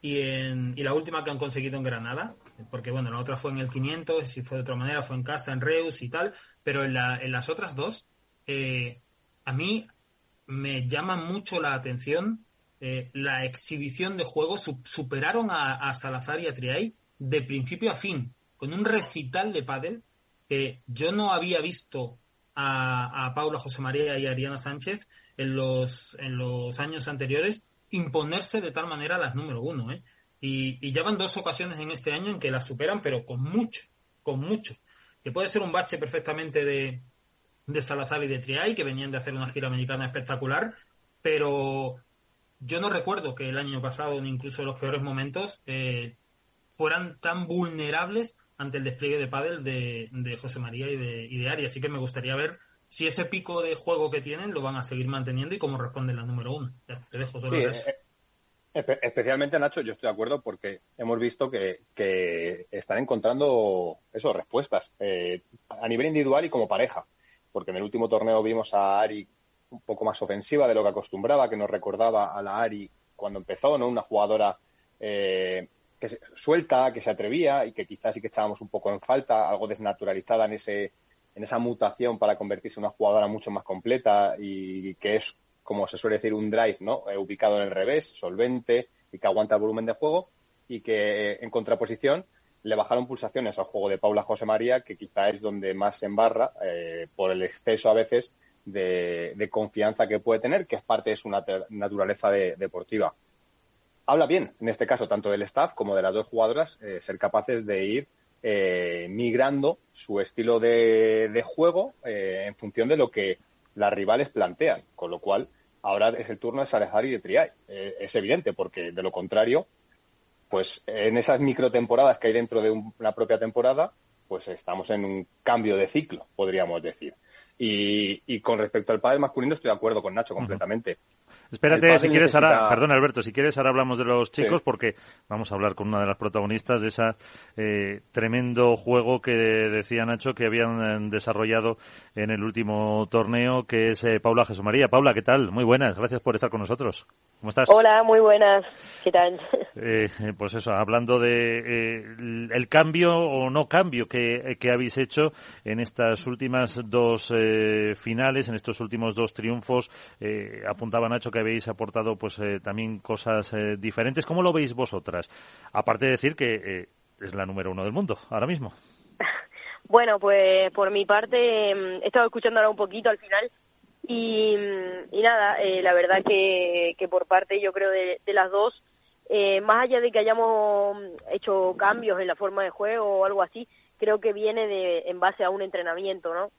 F: y, en, y la última que han conseguido en Granada, porque bueno, la otra fue en el 500, si fue de otra manera, fue en casa, en Reus y tal, pero en, la, en las otras dos, eh, a mí me llama mucho la atención eh, la exhibición de juego, superaron a, Salazar y a Triay de principio a fin, con un recital de pádel que yo no había visto a, a Paula José María y a Ariana Sánchez en los, en los años anteriores imponerse de tal manera a las número uno, ¿eh? Y, ya van dos ocasiones en este año en que las superan, pero con mucho, con mucho. Que puede ser un bache perfectamente de, de Salazar y de Triay, que venían de hacer una gira americana espectacular, pero yo no recuerdo que el año pasado, ni incluso en los peores momentos, eh, fueran tan vulnerables ante el despliegue de pádel de, de José María y de, y de Ari. Así que me gustaría ver si ese pico de juego que tienen lo van a seguir manteniendo y cómo responden la número uno. te dejo solo eso.
E: Especialmente, Nacho, yo estoy de acuerdo porque hemos visto que, están encontrando eso, respuestas eh, a nivel individual y como pareja. Porque en el último torneo vimos a Ari un poco más ofensiva de lo que acostumbraba, que nos recordaba a la Ari cuando empezó, ¿no? Una jugadora eh, que se, suelta, que se atrevía y que quizás sí que echábamos un poco en falta, algo desnaturalizada en ese en esa mutación para convertirse en una jugadora mucho más completa y que es, como se suele decir, un drive, ¿no? Eh, ubicado en el revés, solvente y que aguanta el volumen de juego y que en contraposición le bajaron pulsaciones al juego de Paula José María, que quizá es donde más se embarra eh, por el exceso a veces de, confianza que puede tener, que es parte de su naturaleza deportiva. Habla bien, en este caso, tanto del staff como de las dos jugadoras, eh, ser capaces de ir eh, migrando su estilo de, juego eh, en función de lo que las rivales plantean, con lo cual ahora es el turno de Salazar y de Triay. Eh, es evidente, porque de lo contrario, pues en esas microtemporadas que hay dentro de una propia temporada, pues estamos en un cambio de ciclo, podríamos decir. Y, con respecto al padre masculino estoy de acuerdo con Nacho completamente.
B: Espérate, si quieres ahora, perdón Alberto, si quieres ahora hablamos de los chicos porque vamos a hablar con una de las protagonistas de ese eh, tremendo juego que decía Nacho que habían eh, desarrollado en el último torneo, que es eh, Paula Jesús María. Paula, ¿qué tal? Muy buenas, gracias por estar con nosotros. ¿Cómo estás?
G: Hola, muy buenas. ¿Qué tal?
B: pues eso, hablando de el cambio o no cambio que, que habéis hecho en estas últimas dos finales, en estos últimos dos triunfos, apuntaba Nacho que habéis aportado pues eh, también cosas eh, diferentes. ¿Cómo lo veis vosotras? Aparte de decir que eh, es la número uno del mundo ahora mismo.
G: Bueno, pues por mi parte mm, he estado escuchando ahora un poquito al final y, mm, y nada, la verdad que, que por parte yo creo de, las dos, más allá de que hayamos hecho cambios en la forma de juego o algo así, creo que viene de, en base a un entrenamiento, ¿no?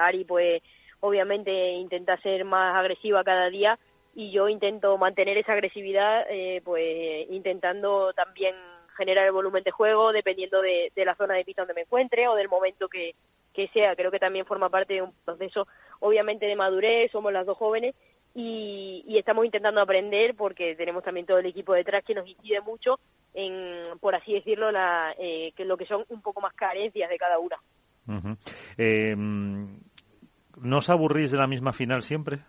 G: Ari pues obviamente intenta ser más agresiva cada día y yo intento mantener esa agresividad, eh, pues intentando también generar el volumen de juego dependiendo de, la zona de pista donde me encuentre o del momento que sea. Creo que también forma parte de un proceso, obviamente, de madurez, somos las dos jóvenes y, y, estamos intentando aprender porque tenemos también todo el equipo detrás que nos incide mucho en, por así decirlo, la, eh, que lo que son un poco más carencias de cada una.
B: eh, ¿No os aburrís de la misma final siempre?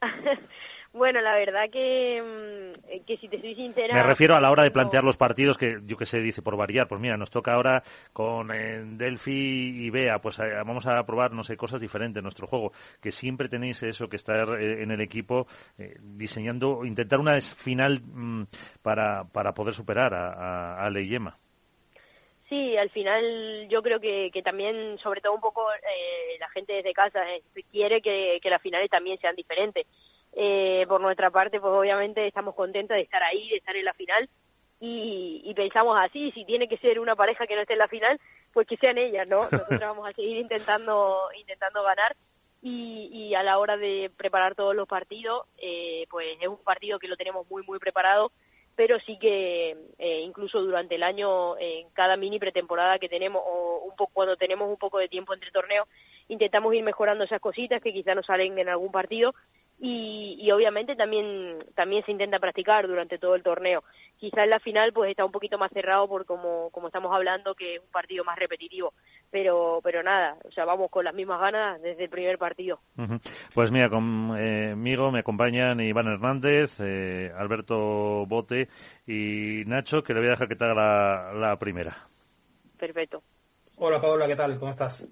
G: Bueno, la verdad que, mm, que si te soy sincera...
B: Me refiero a la hora de plantear los partidos, que yo que sé, dice por variar, pues mira, nos toca ahora con eh, Delphi y Bea, pues eh, vamos a probar, no sé, cosas diferentes en nuestro juego, que siempre tenéis eso, que estar eh, en el equipo diseñando, intentar una final mm, para, para poder superar a, a Ale y Yema.
G: Sí, al final yo creo que, que también, sobre todo un poco, la gente desde casa quiere que, que las finales también sean diferentes. Eh, por nuestra parte, pues obviamente estamos contentos de estar ahí, de estar en la final y, y, pensamos así, si tiene que ser una pareja que no esté en la final, pues que sean ellas, ¿no? Nosotros vamos a seguir intentando, intentando ganar y, y a la hora de preparar todos los partidos, eh, pues es un partido que lo tenemos muy, muy preparado, pero sí que eh, incluso durante el año, en cada mini pretemporada que tenemos o un poco cuando tenemos un poco de tiempo entre torneos, intentamos ir mejorando esas cositas que quizá no salen en algún partido y, y obviamente también también se intenta practicar durante todo el torneo. Quizás en la final pues está un poquito más cerrado por como, como estamos hablando que es un partido más repetitivo, pero pero nada, o sea, vamos con las mismas ganas desde el primer partido.
B: Pues mira, conmigo me acompañan Iván Hernández, eh, Alberto Bote y Nacho, que le voy a dejar que te haga la, la primera.
G: Perfecto.
F: Hola Paola, ¿qué tal? ¿Cómo estás?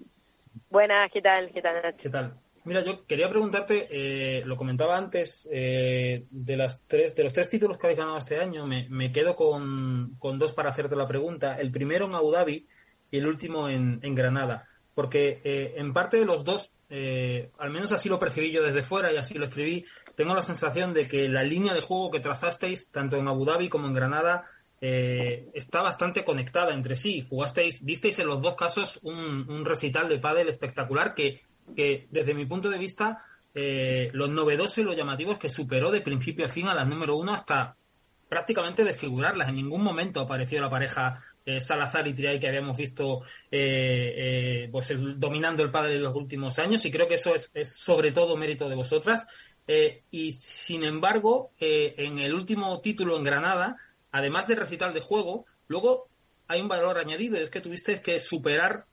G: Buenas, ¿qué tal? ¿Qué tal, Nacho?
F: ¿Qué tal? Mira, yo quería preguntarte, eh, lo comentaba antes, eh, de las tres, de los tres títulos que habéis ganado este año, me, quedo con, con, dos para hacerte la pregunta. El primero en Abu Dhabi y el último en, en Granada. Porque eh, en parte de los dos, eh, al menos así lo percibí yo desde fuera y así lo escribí, tengo la sensación de que la línea de juego que trazasteis, tanto en Abu Dhabi como en Granada, eh, está bastante conectada entre sí. Jugasteis, disteis en los dos casos un, un recital de pádel espectacular que que desde mi punto de vista eh, lo novedoso y lo llamativo es que superó de principio a fin a las número uno hasta prácticamente desfigurarlas. En ningún momento apareció la pareja eh, Salazar y Triay que habíamos visto eh, eh pues dominando el padre en los últimos años y creo que eso es, es sobre todo mérito de vosotras. Eh, y sin embargo, en el último título en Granada, además de recital de juego, luego hay un valor añadido, es que tuvisteis que superar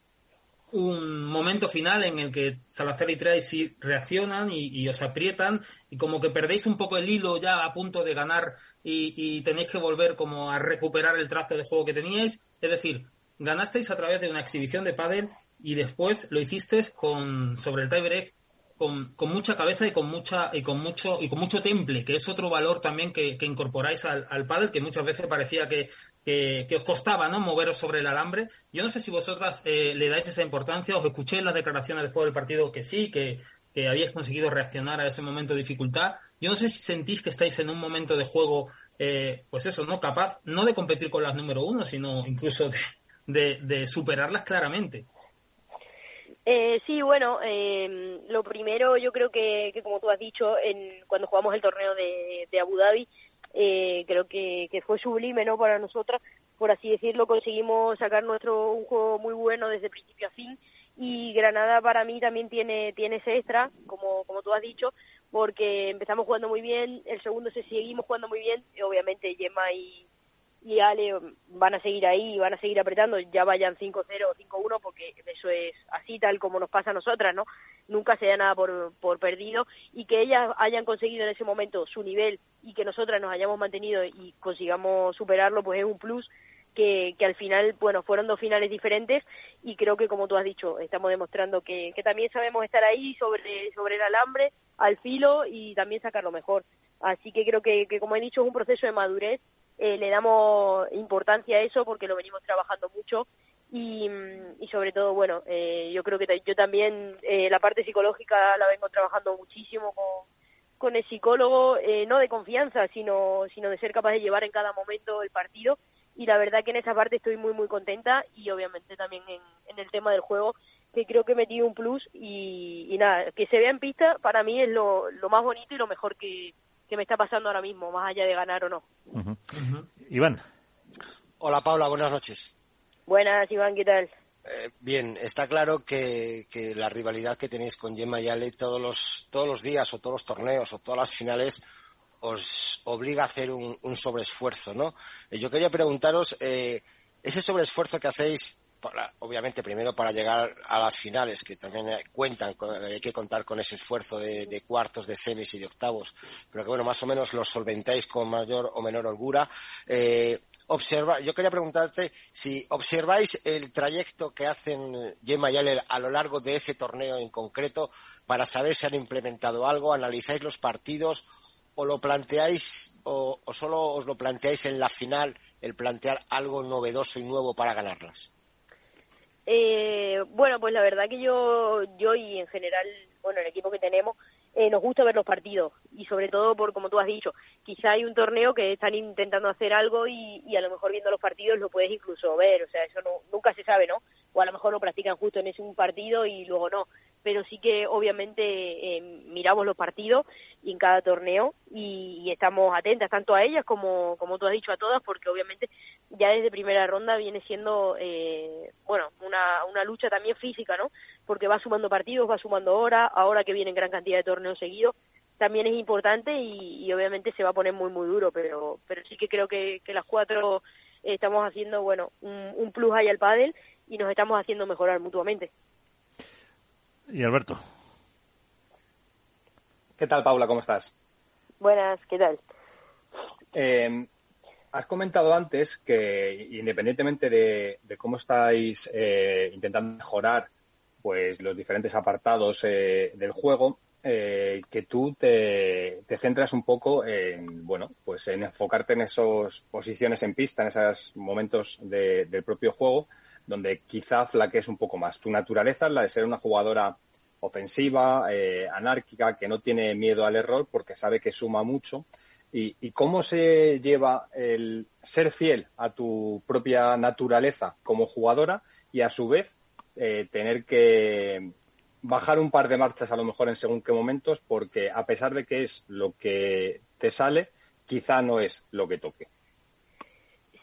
F: un momento final en el que Salazar y Tracy reaccionan y, os aprietan y como que perdéis un poco el hilo ya a punto de ganar y, y, tenéis que volver como a recuperar el trazo de juego que teníais. Es decir, ganasteis a través de una exhibición de pádel y después lo hicisteis con, sobre el tiebreak con, con, mucha cabeza y con mucha y con mucho y con mucho temple, que es otro valor también que, incorporáis al, al pádel, que muchas veces parecía que, que, os costaba no moveros sobre el alambre. Yo no sé si vosotras eh, le dais esa importancia, os escuché en las declaraciones después del partido que sí, que, que habíais conseguido reaccionar a ese momento de dificultad. Yo no sé si sentís que estáis en un momento de juego, eh, pues eso, ¿no? Capaz, no de competir con las número uno, sino incluso de, de superarlas claramente.
G: Eh, sí, bueno, eh, lo primero yo creo que, que, como tú has dicho, en, cuando jugamos el torneo de, de Abu Dhabi, eh, creo que, que fue sublime no para nosotras, por así decirlo, conseguimos sacar nuestro un juego muy bueno desde principio a fin. Y Granada para mí también tiene tiene ese extra, como, como tú has dicho, porque empezamos jugando muy bien, el segundo se seguimos jugando muy bien, obviamente Gemma y, y Ale van a seguir ahí, van a seguir apretando, ya vayan 5-0 o 5-1, porque eso es así tal como nos pasa a nosotras, ¿no? Nunca se da nada por, por perdido y que ellas hayan conseguido en ese momento su nivel y que nosotras nos hayamos mantenido y consigamos superarlo, pues es un plus que, que al final, bueno, fueron dos finales diferentes y creo que como tú has dicho, estamos demostrando que, que también sabemos estar ahí sobre, sobre el alambre, al filo y también sacar lo mejor. Así que creo que, que como he dicho, es un proceso de madurez eh, le damos importancia a eso porque lo venimos trabajando mucho y, y sobre todo, bueno, eh, yo creo que yo también eh, la parte psicológica la vengo trabajando muchísimo con, el psicólogo, eh, no de confianza, sino, sino de ser capaz de llevar en cada momento el partido y la verdad que en esa parte estoy muy, muy contenta y obviamente también en, el tema del juego que creo que metido un plus y, y nada, que se vea en pista para mí es lo más bonito y lo mejor que, que me está pasando ahora mismo, más allá de ganar o no.
B: Uh -huh. Uh -huh. Iván.
C: Hola Paula, buenas noches.
G: Buenas Iván, ¿qué tal?
C: Eh, bien, está claro que, que, la rivalidad que tenéis con Gemma y Ale todos los, todos los días o todos los torneos o todas las finales os obliga a hacer un, un sobreesfuerzo, ¿no? Eh, yo quería preguntaros, eh, ese sobreesfuerzo que hacéis obviamente primero para llegar a las finales, que también cuentan, hay que contar con ese esfuerzo de, cuartos, de semis y de octavos, pero que bueno, más o menos los solventáis con mayor o menor holgura. Eh, observa, yo quería preguntarte si observáis el trayecto que hacen Gemma y a lo largo de ese torneo en concreto para saber si han implementado algo, analizáis los partidos o lo planteáis o, o solo os lo planteáis en la final el plantear algo novedoso y nuevo para ganarlas.
G: Eh, bueno, pues la verdad que yo, yo y en general, bueno, el equipo que tenemos, eh, nos gusta ver los partidos y sobre todo por, como tú has dicho, quizá hay un torneo que están intentando hacer algo y, y a lo mejor viendo los partidos lo puedes incluso ver, o sea, eso no, nunca se sabe, ¿no? O a lo mejor lo practican justo en ese un partido y luego no, pero sí que obviamente eh, miramos los partidos y en cada torneo y, y, estamos atentas tanto a ellas como, como tú has dicho a todas porque obviamente ya desde primera ronda viene siendo eh, bueno una, una lucha también física no porque va sumando partidos va sumando horas ahora que vienen gran cantidad de torneos seguidos también es importante y, obviamente se va a poner muy muy duro, pero pero sí que creo que, que las cuatro estamos haciendo bueno un, un plus ahí al pádel y nos estamos haciendo mejorar mutuamente.
B: Y Alberto.
E: ¿Qué tal, Paula? ¿Cómo estás?
G: Buenas, ¿qué tal?
E: Eh, has comentado antes que independientemente de, cómo estáis eh, intentando mejorar pues los diferentes apartados eh, del juego, eh, que tú te, centras un poco en, bueno, pues en enfocarte en esas posiciones en pista, en esos momentos del propio juego, donde quizá flaquees un poco más. Tu naturaleza es la de ser una jugadora ofensiva, anárquica, que no tiene miedo al error porque sabe que suma mucho y, cómo se lleva el ser fiel a tu propia naturaleza como jugadora y a su vez eh, tener que bajar un par de marchas a lo mejor en según qué momentos porque a pesar de que es lo que te sale, quizá no es lo que toque.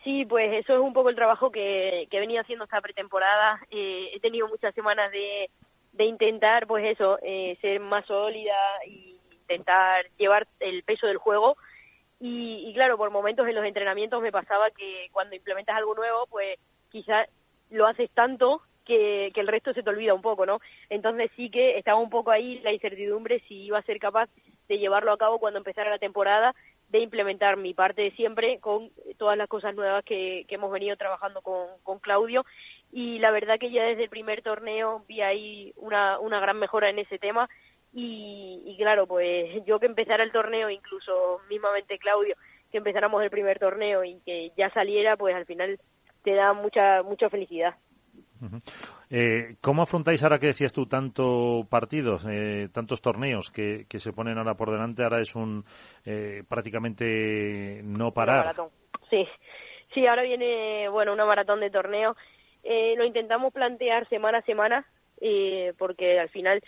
G: Sí, pues eso es un poco el trabajo que, he venido haciendo esta pretemporada. Eh, he tenido muchas semanas de, de intentar, pues eso, eh, ser más sólida e intentar llevar el peso del juego y, claro, por momentos en los entrenamientos me pasaba que cuando implementas algo nuevo, pues quizás lo haces tanto que, el resto se te olvida un poco, ¿no? Entonces sí que estaba un poco ahí la incertidumbre si iba a ser capaz de llevarlo a cabo cuando empezara la temporada, de implementar mi parte de siempre con todas las cosas nuevas que, hemos venido trabajando con, con Claudio. Y la verdad que ya desde el primer torneo vi ahí una, una gran mejora en ese tema y, claro, pues yo que empezara el torneo, incluso mismamente Claudio, que empezáramos el primer torneo y que ya saliera, pues al final te da mucha mucha felicidad.
B: eh, ¿Cómo afrontáis ahora que decías tú tantos partidos, eh, tantos torneos que, que, se ponen ahora por delante? Ahora es un eh, prácticamente no parar.
G: Sí, sí, ahora viene bueno una maratón de torneos. Eh, lo intentamos plantear semana a semana porque al final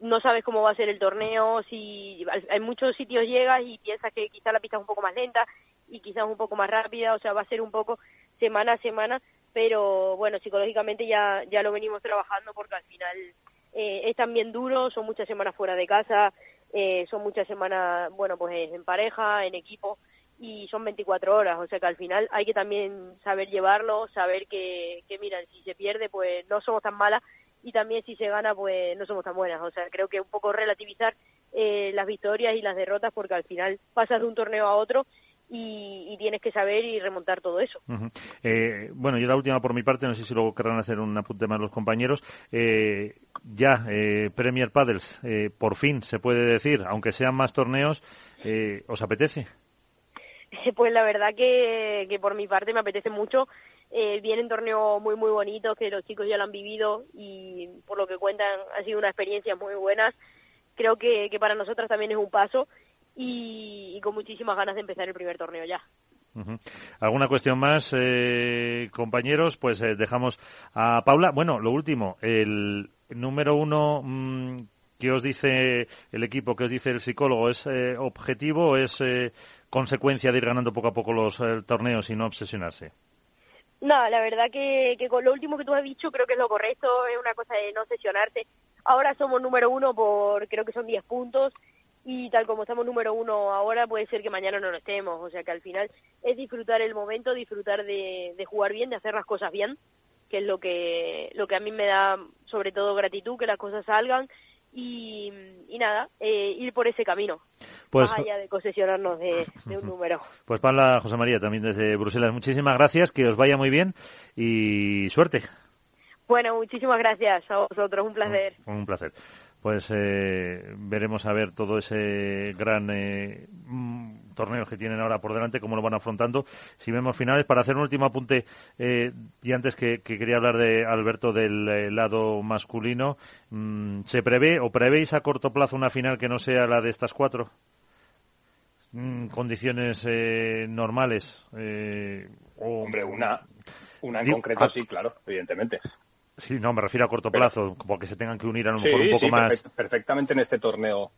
G: no sabes cómo va a ser el torneo, si en muchos sitios llegas y piensas que quizá la pista es un poco más lenta y quizás un poco más rápida, o sea, va a ser un poco semana a semana, pero bueno, psicológicamente ya, ya lo venimos trabajando porque al final eh, es también duro, son muchas semanas fuera de casa, eh, son muchas semanas, bueno, pues en pareja, en equipo, y son 24 horas, o sea que al final hay que también saber llevarlo, saber que, que mira, si se pierde, pues no somos tan malas y también si se gana pues no somos tan buenas. O sea, creo que un poco relativizar eh, las victorias y las derrotas porque al final pasas de un torneo a otro y, tienes que saber y remontar todo eso.
B: eh, bueno, yo la última por mi parte, no sé si luego querrán hacer un apunte más los compañeros. Eh, ya, eh, Premier Paddles, eh, por fin se puede decir, aunque sean más torneos, eh, ¿os apetece?
G: Pues la verdad que, que por mi parte me apetece mucho eh, vienen torneos muy muy bonitos que los chicos ya lo han vivido y por lo que cuentan ha sido una experiencia muy buena. Creo que, que para nosotros también es un paso y, con muchísimas ganas de empezar el primer torneo ya.
B: ¿Alguna cuestión más, eh, compañeros? Pues eh, dejamos a Paula. Bueno, lo último, el número uno mm, ¿qué os dice el equipo, qué os dice el psicólogo, ¿es eh, objetivo es consecuencia de ir ganando poco a poco los torneos y no obsesionarse?
G: No, la verdad que, con lo último que tú has dicho creo que es lo correcto, es una cosa de no sesionarse. Ahora somos número uno por creo que son 10 puntos y tal como estamos número uno ahora puede ser que mañana no lo estemos, o sea que al final es disfrutar el momento, disfrutar de, de jugar bien, de hacer las cosas bien, que es lo que, lo que a mí me da sobre todo gratitud, que las cosas salgan y, nada, eh, ir por ese camino. Pues, más allá de concesionarnos de, un número.
B: Pues Paula José María, también desde Bruselas, muchísimas gracias, que os vaya muy bien y suerte.
G: Bueno, muchísimas gracias a vosotros, un placer.
B: Un, placer. Pues eh, veremos a ver todo ese gran eh, mm, torneo que tienen ahora por delante, cómo lo van afrontando. Si vemos finales, para hacer un último apunte, eh, y antes que, quería hablar de Alberto del lado masculino, mm, ¿se prevé o prevéis a corto plazo una final que no sea la de estas cuatro? Mm, condiciones normales.
E: Hombre, una, una en concreto ah, sí, claro, evidentemente.
B: Sí, no, me refiero a corto plazo, porque se tengan que unir a lo mejor un poco más.
E: perfectamente en este torneo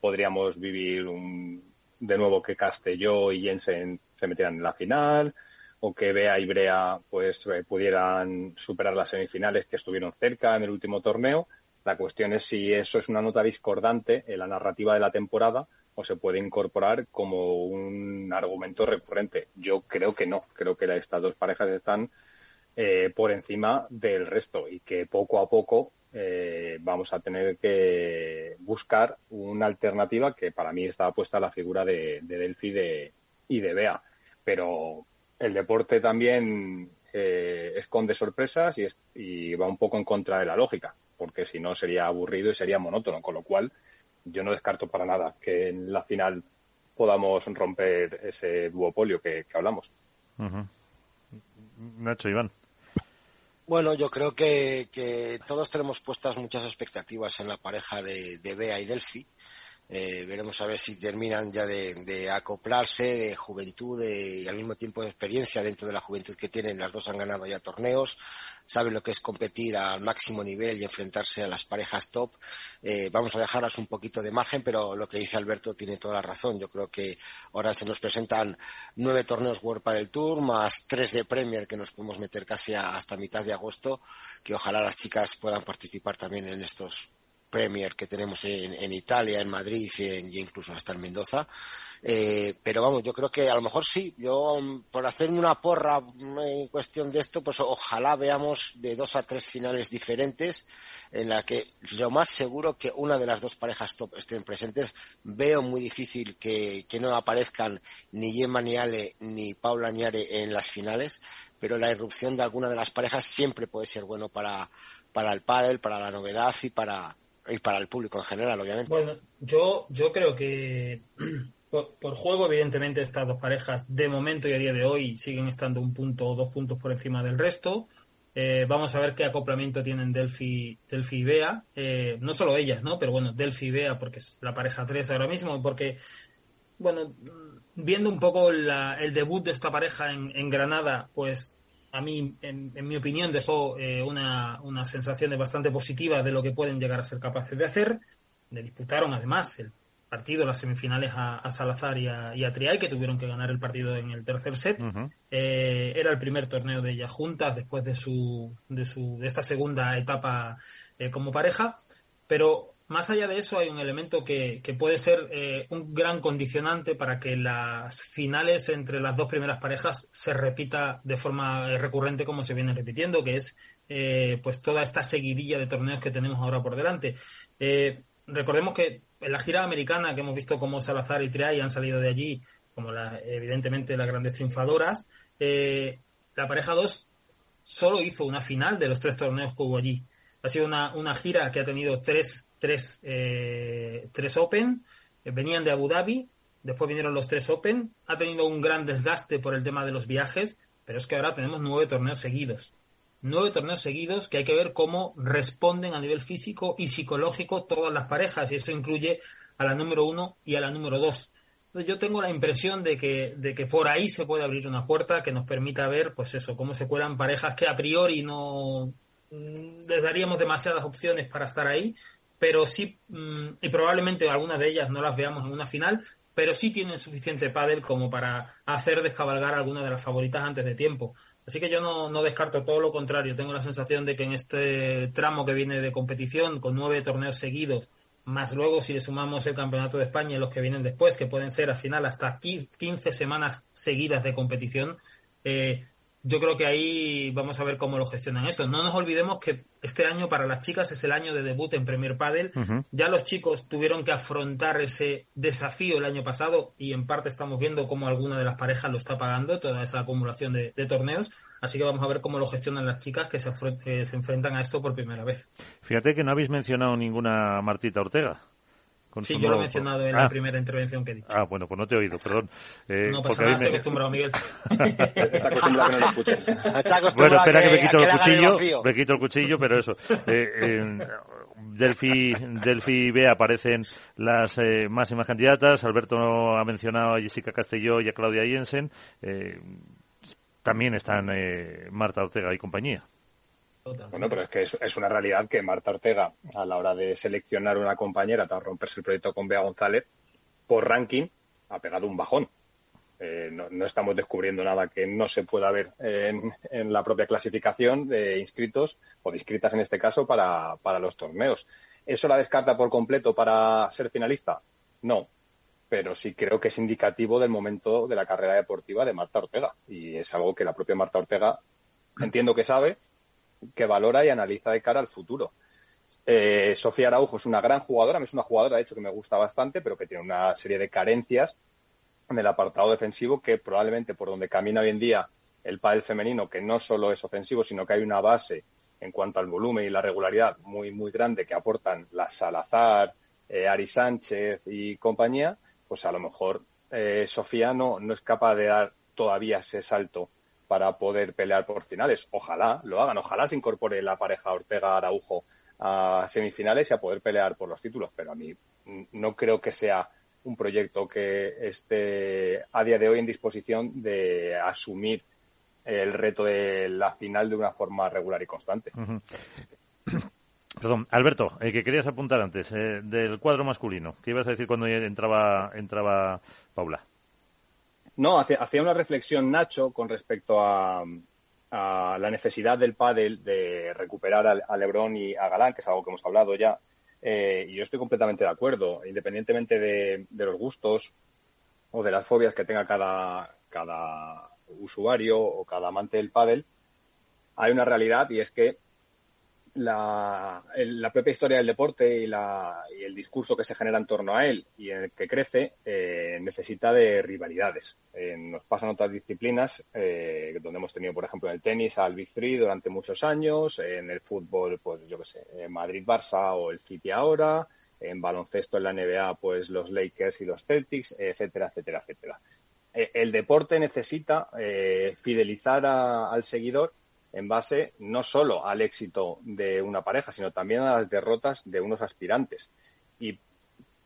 E: podríamos vivir un, de nuevo que Castelló y Jensen se metieran en la final, o que Bea y Brea pues eh, pudieran superar las semifinales que estuvieron cerca en el último torneo. La cuestión es si eso es una nota discordante en la narrativa de la temporada o se puede incorporar como un argumento recurrente. Yo creo que no. Creo que estas dos parejas están eh, por encima del resto y que poco a poco eh, vamos a tener que buscar una alternativa que para mí está puesta la figura de, de Delphi de, y de Bea. Pero el deporte también eh, esconde sorpresas y, y va un poco en contra de la lógica, porque si no sería aburrido y sería monótono, con lo cual yo no descarto para nada que en la final podamos romper ese duopolio que, hablamos.
B: Nacho, Iván.
C: Bueno, yo creo que, todos tenemos puestas muchas expectativas en la pareja de, de Bea y Delphi. Eh, veremos a ver si terminan ya de, acoplarse, de juventud y al mismo tiempo de experiencia dentro de la juventud que tienen. Las dos han ganado ya torneos, saben lo que es competir al máximo nivel y enfrentarse a las parejas top. Eh, vamos a dejarlas un poquito de margen, pero lo que dice Alberto tiene toda la razón. Yo creo que ahora se nos presentan nueve torneos World para el Tour, más tres de Premier que nos podemos meter casi hasta mitad de agosto, que ojalá las chicas puedan participar también en estos Premier que tenemos en, Italia, en Madrid y, incluso hasta en Mendoza. Eh, pero vamos, yo creo que a lo mejor sí. Yo, por hacerme una porra en cuestión de esto, pues ojalá veamos de dos a tres finales diferentes en la que lo más seguro que una de las dos parejas top estén presentes. Veo muy difícil que, no aparezcan ni Gemma Niale ni Paula Niare en las finales, pero la irrupción de alguna de las parejas siempre puede ser bueno para, para el pádel, para la novedad y para, y para el público en general, obviamente.
F: Bueno, yo, yo creo que por, juego, evidentemente, estas dos parejas de momento y a día de hoy siguen estando un punto o dos puntos por encima del resto. Eh, vamos a ver qué acoplamiento tienen Delphi, Delphi y Bea. Eh, no solo ellas, ¿no? Pero bueno, Delphi y Bea, porque es la pareja 3 ahora mismo, porque, bueno, viendo un poco el debut de esta pareja en Granada, pues a mí, en, mi opinión, dejó eh, una, una sensación bastante positiva de lo que pueden llegar a ser capaces de hacer. Le disputaron además el partido, las semifinales a, Salazar y a, y Triay, que tuvieron que ganar el partido en el tercer set. Eh, era el primer torneo de ellas juntas después de su, de su, de esta segunda etapa eh, como pareja. Pero más allá de eso, hay un elemento que, puede ser eh, un gran condicionante para que las finales entre las dos primeras parejas se repita de forma recurrente como se viene repitiendo, que es eh, pues toda esta seguidilla de torneos que tenemos ahora por delante. Eh, recordemos que en la gira americana que hemos visto como Salazar y Triay han salido de allí, como evidentemente las grandes triunfadoras, la pareja 2 solo hizo una final de los tres torneos que hubo allí. Ha sido una, una gira que ha tenido tres tres, eh, tres Open, eh, venían de Abu Dhabi, después vinieron los tres Open, ha tenido un gran desgaste por el tema de los viajes, pero es que ahora tenemos nueve torneos seguidos. Nueve torneos seguidos que hay que ver cómo responden a nivel físico y psicológico todas las parejas, y eso incluye a la número uno y a la número dos. Entonces yo tengo la impresión de que, de que por ahí se puede abrir una puerta que nos permita ver, pues eso, cómo se cuelan parejas que a priori no mm, les daríamos demasiadas opciones para estar ahí, pero sí, mm, y probablemente algunas de ellas no las veamos en una final, pero sí tienen suficiente pádel como para hacer descabalgar alguna de las favoritas antes de tiempo. Así que yo no, no, descarto todo lo contrario. Tengo la sensación de que en este tramo que viene de competición, con nueve torneos seguidos, más luego si le sumamos el Campeonato de España y los que vienen después, que pueden ser al final hasta 15 semanas seguidas de competición, eh, yo creo que ahí vamos a ver cómo lo gestionan eso. No nos olvidemos que este año para las chicas es el año de debut en Premier Padel. Ya los chicos tuvieron que afrontar ese desafío el año pasado y en parte estamos viendo cómo alguna de las parejas lo está pagando, toda esa acumulación de, torneos. Así que vamos a ver cómo lo gestionan las chicas que se, que se enfrentan a esto por primera vez.
B: Fíjate que no habéis mencionado ninguna Martita Ortega
F: sí, yo lo he mencionado en la ah. primera intervención que he dicho.
B: Ah, bueno, pues no te he oído, perdón.
F: Eh, no pasa nada, estoy acostumbrado, Miguel.
E: Está acostumbrado a que no lo escuches.
B: Bueno, espera que, me quito el cuchillo, me quito el cuchillo, pero eso. Eh, eh, Delphi, Delphi y Bea aparecen las eh, máximas candidatas. Alberto ha mencionado a Jessica Castelló y a Claudia Jensen. Eh, también están eh, Marta Ortega y compañía.
E: Bueno, pero es que es, una realidad que Marta Ortega, a la hora de seleccionar una compañera para romperse el proyecto con Bea González, por ranking, ha pegado un bajón. Eh, no, estamos descubriendo nada que no se pueda ver en, la propia clasificación de inscritos o de inscritas en este caso para, para los torneos. ¿Eso la descarta por completo para ser finalista? No, pero sí creo que es indicativo del momento de la carrera deportiva de Marta Ortega. Y es algo que la propia Marta Ortega entiendo que sabe, que valora y analiza de cara al futuro. Eh, Sofía Araujo es una gran jugadora, es una jugadora de hecho que me gusta bastante, pero que tiene una serie de carencias en el apartado defensivo que probablemente por donde camina hoy en día el pádel femenino, que no solo es ofensivo, sino que hay una base en cuanto al volumen y la regularidad muy, muy grande que aportan la Salazar, eh, Ari Sánchez y compañía, pues a lo mejor eh, Sofía no, no es capaz de dar todavía ese salto para poder pelear por finales. Ojalá lo hagan, ojalá se incorpore la pareja Ortega-Araujo a semifinales y a poder pelear por los títulos, pero a mí no creo que sea un proyecto que esté a día de hoy en disposición de asumir el reto de la final de una forma regular y constante.
B: Perdón, Alberto, eh, que querías apuntar antes, eh, del cuadro masculino. ¿Qué ibas a decir cuando entraba, entraba Paula?
E: No, hacía una reflexión Nacho con respecto a, la necesidad del pádel de recuperar a, Lebron y a Galán, que es algo que hemos hablado ya. Eh, y yo estoy completamente de acuerdo, independientemente de, los gustos o de las fobias que tenga cada, cada usuario o cada amante del pádel, hay una realidad y es que la, la, propia historia del deporte y, la, y, el discurso que se genera en torno a él y en el que crece eh, necesita de rivalidades. Eh, nos pasan otras disciplinas eh, donde hemos tenido, por ejemplo, en el tenis al Big Three durante muchos años, en el fútbol, pues yo qué sé, Madrid-Barça o el City ahora, en baloncesto en la NBA, pues los Lakers y los Celtics, etcétera, etcétera, etcétera. el deporte necesita fidelizar al seguidor en base no solo al éxito de una pareja, sino también a las derrotas de unos aspirantes. Y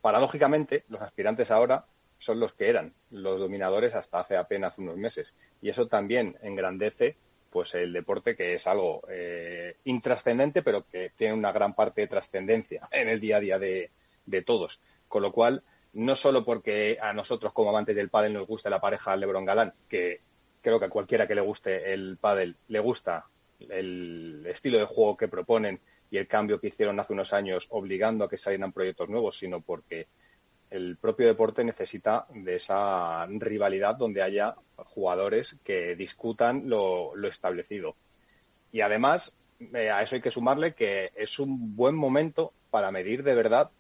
E: paradójicamente, los aspirantes ahora son los que eran los dominadores hasta hace apenas unos meses. Y eso también engrandece pues el deporte que es algo eh, intrascendente, pero que tiene una gran parte de trascendencia en el día a día de, de, todos. Con lo cual, no solo porque a nosotros como amantes del pádel nos gusta la pareja Lebron Galán, que creo que a cualquiera que le guste el pádel le gusta el estilo de juego que proponen y el cambio que hicieron hace unos años obligando a que salieran proyectos nuevos, sino porque el propio deporte necesita de esa rivalidad donde haya jugadores que discutan lo, establecido. Y además, eh, a eso hay que sumarle que es un buen momento para medir de verdad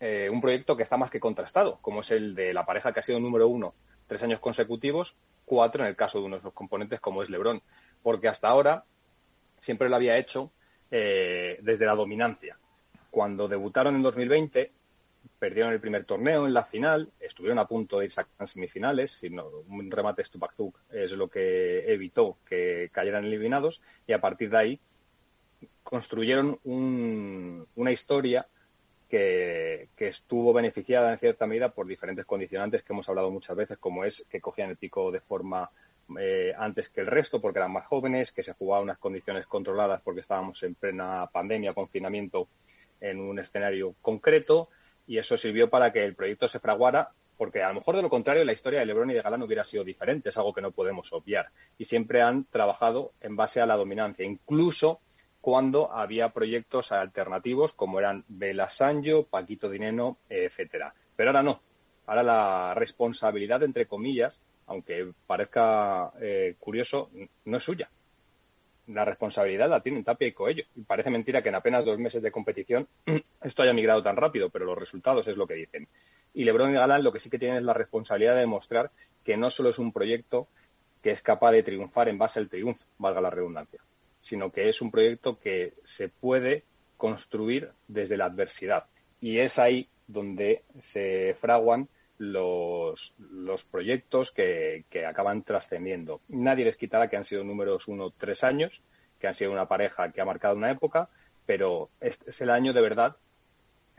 E: eh, un proyecto que está más que contrastado, como es el de la pareja que ha sido número uno tres años consecutivos cuatro en el caso de uno de los componentes como es Lebron, porque hasta ahora siempre lo había hecho eh, desde la dominancia. Cuando debutaron en 2020, perdieron el primer torneo en la final, estuvieron a punto de irse a semifinales, sino un remate Stupak es lo que evitó que cayeran eliminados, y a partir de ahí construyeron una historia que, estuvo beneficiada en cierta medida por diferentes condicionantes que hemos hablado muchas veces, como es que cogían el pico de forma eh, antes que el resto porque eran más jóvenes, que se jugaba unas condiciones controladas porque estábamos en plena pandemia, confinamiento en un escenario concreto y eso sirvió para que el proyecto se fraguara porque a lo mejor de lo contrario la historia de Lebron y de Galán hubiera sido diferente, es algo que no podemos obviar. Y siempre han trabajado en base a la dominancia, incluso cuando había proyectos alternativos como eran Bela Sanjo, Paquito Dineno, etcétera. Pero ahora no. Ahora la responsabilidad, entre comillas, aunque parezca eh, curioso, no es suya. La responsabilidad la tienen Tapia y Coello. Y parece mentira que en apenas dos meses de competición esto haya migrado tan rápido, pero los resultados es lo que dicen. Y Lebron y Galán lo que sí que tienen es la responsabilidad de demostrar que no solo es un proyecto que es capaz de triunfar en base al triunfo, valga la redundancia, sino que es un proyecto que se puede construir desde la adversidad. Y es ahí donde se fraguan los, los proyectos que, que acaban trascendiendo. Nadie les quitará que han sido números uno tres años, que han sido una pareja que ha marcado una época, pero este es el año de verdad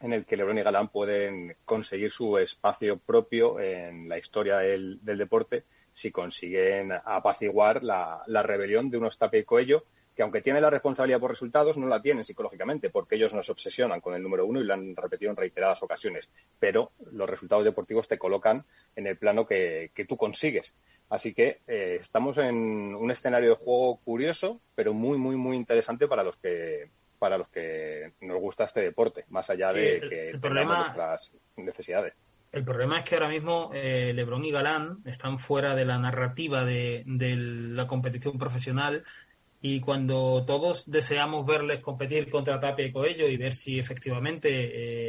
E: en el que Lebron y Galán pueden conseguir su espacio propio en la historia del, deporte si consiguen apaciguar la, la rebelión de unos Tape y Coello que aunque tienen la responsabilidad por resultados, no la tienen psicológicamente, porque ellos no se obsesionan con el número uno y lo han repetido en reiteradas ocasiones. Pero los resultados deportivos te colocan en el plano que, tú consigues. Así que eh, estamos en un escenario de juego curioso, pero muy, muy, muy interesante para los que para los que nos gusta este deporte, más allá de que el problema, nuestras necesidades.
F: El problema es que ahora mismo eh, Lebron y Galán están fuera de la narrativa de, de la competición profesional y cuando todos deseamos verles competir contra Tapia y Coello y ver si efectivamente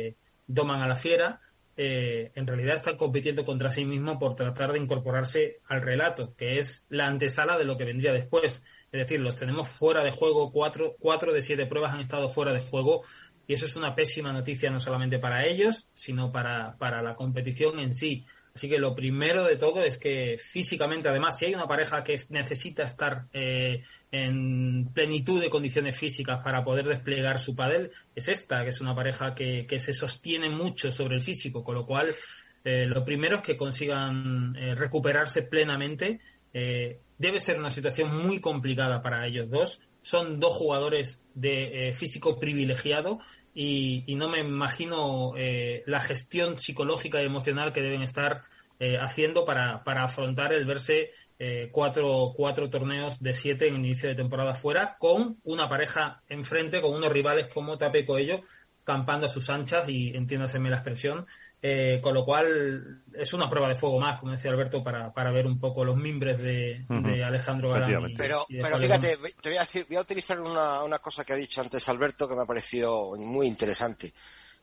F: eh, doman a la fiera, eh, en realidad están compitiendo contra sí mismos por tratar de incorporarse al relato, que es la antesala de lo que vendría después. Es decir, los tenemos fuera de juego, cuatro, cuatro de siete pruebas han estado fuera de juego y eso es una pésima noticia no solamente para ellos, sino para, para la competición en sí. Así que lo primero de todo es que físicamente, además, si hay una pareja que necesita estar eh, en plenitud de condiciones físicas para poder desplegar su padel, es esta, que es una pareja que, que se sostiene mucho sobre el físico, con lo cual eh, lo primero es que consigan eh, recuperarse plenamente. debe ser una situación muy complicada para ellos dos. Son dos jugadores de físico privilegiado y, no me imagino eh, la gestión psicológica y emocional que deben estar eh, haciendo para, para, afrontar el verse eh, cuatro, cuatro torneos de siete en inicio de temporada fuera con una pareja enfrente, con unos rivales como Tape Coello campando a sus anchas y entiéndaseme la expresión, eh, con lo cual es una prueba de fuego más, como decía Alberto, para, para ver un poco los mimbres de, Alejandro Galán.
C: pero, pero fíjate, te voy a, decir, voy a utilizar una, una cosa que ha dicho antes Alberto que me ha parecido muy interesante,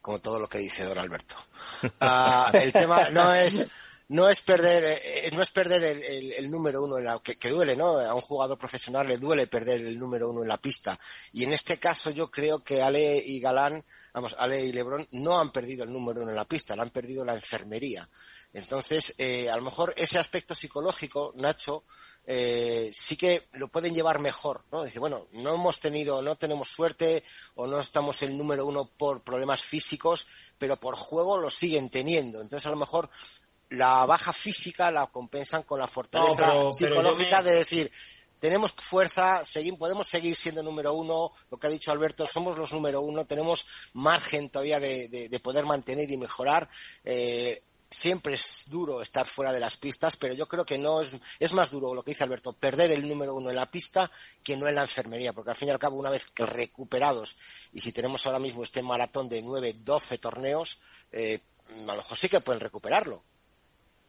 C: como todo lo que dice don Alberto. Ah, el tema no es no es perder eh, eh, no es perder el, el, número uno en la, que, que, duele no a un jugador profesional le duele perder el número uno en la pista y en este caso yo creo que Ale y Galán vamos Ale y Lebron no han perdido el número uno en la pista le han perdido la enfermería entonces eh, a lo mejor ese aspecto psicológico Nacho eh, sí que lo pueden llevar mejor, ¿no? Dice, bueno, no hemos tenido, no tenemos suerte o no estamos el número uno por problemas físicos, pero por juego lo siguen teniendo. Entonces, a lo mejor la baja física la compensan con la fortaleza psicológica de decir, tenemos fuerza, podemos seguir siendo número uno, lo que ha dicho Alberto, somos los número uno, tenemos margen todavía de, poder mantener y mejorar. Eh, siempre es duro estar fuera de las pistas, pero yo creo que no es, es más duro lo que dice Alberto, perder el número uno en la pista que no en la enfermería, porque al fin y al cabo, una vez recuperados, y si tenemos ahora mismo este maratón de nueve, doce torneos, eh, a lo mejor sí que pueden recuperarlo.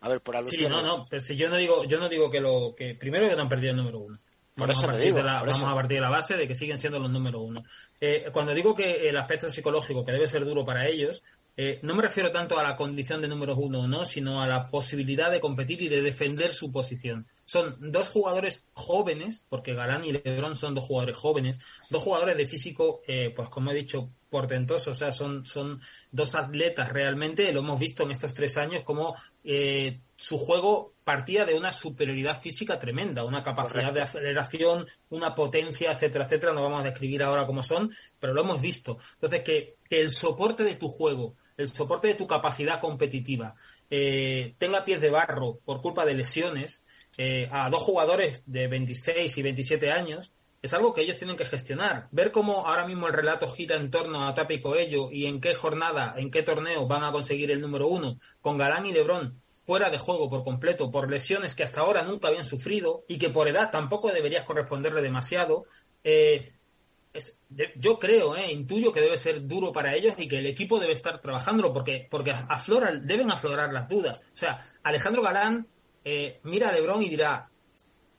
C: A ver, por alusiones.
F: Sí, no, no, pero si yo no digo, yo no digo que lo, que primero que no han perdido el número uno.
C: Por vamos, eso a digo,
F: vamos a partir de la base de que siguen siendo los número uno. Eh, cuando digo que el aspecto psicológico que debe ser duro para ellos, eh, no me refiero tanto a la condición de número uno, ¿no? sino a la posibilidad de competir y de defender su posición. Son dos jugadores jóvenes, porque Galán y Lebron son dos jugadores jóvenes, dos jugadores de físico, eh, pues como he dicho, portentoso, o sea, son, son dos atletas realmente, lo hemos visto en estos tres años, como eh, su juego partía de una superioridad física tremenda, una capacidad de aceleración, una potencia, etcétera, etcétera, no vamos a describir ahora cómo son, pero lo hemos visto. Entonces, que, que el soporte de tu juego, el soporte de tu capacidad competitiva, eh, tenga pies de barro por culpa de lesiones, eh, a dos jugadores de 26 y 27 años, es algo que ellos tienen que gestionar. Ver cómo ahora mismo el relato gira en torno a Tapi Coello y en qué jornada, en qué torneo van a conseguir el número uno, con Galán y Lebrón fuera de juego por completo por lesiones que hasta ahora nunca habían sufrido y que por edad tampoco deberías corresponderle demasiado. Eh, yo creo, eh, intuyo que debe ser duro para ellos y que el equipo debe estar trabajándolo porque, porque afloran, deben aflorar las dudas. O sea, Alejandro Galán eh, mira a Lebron y dirá,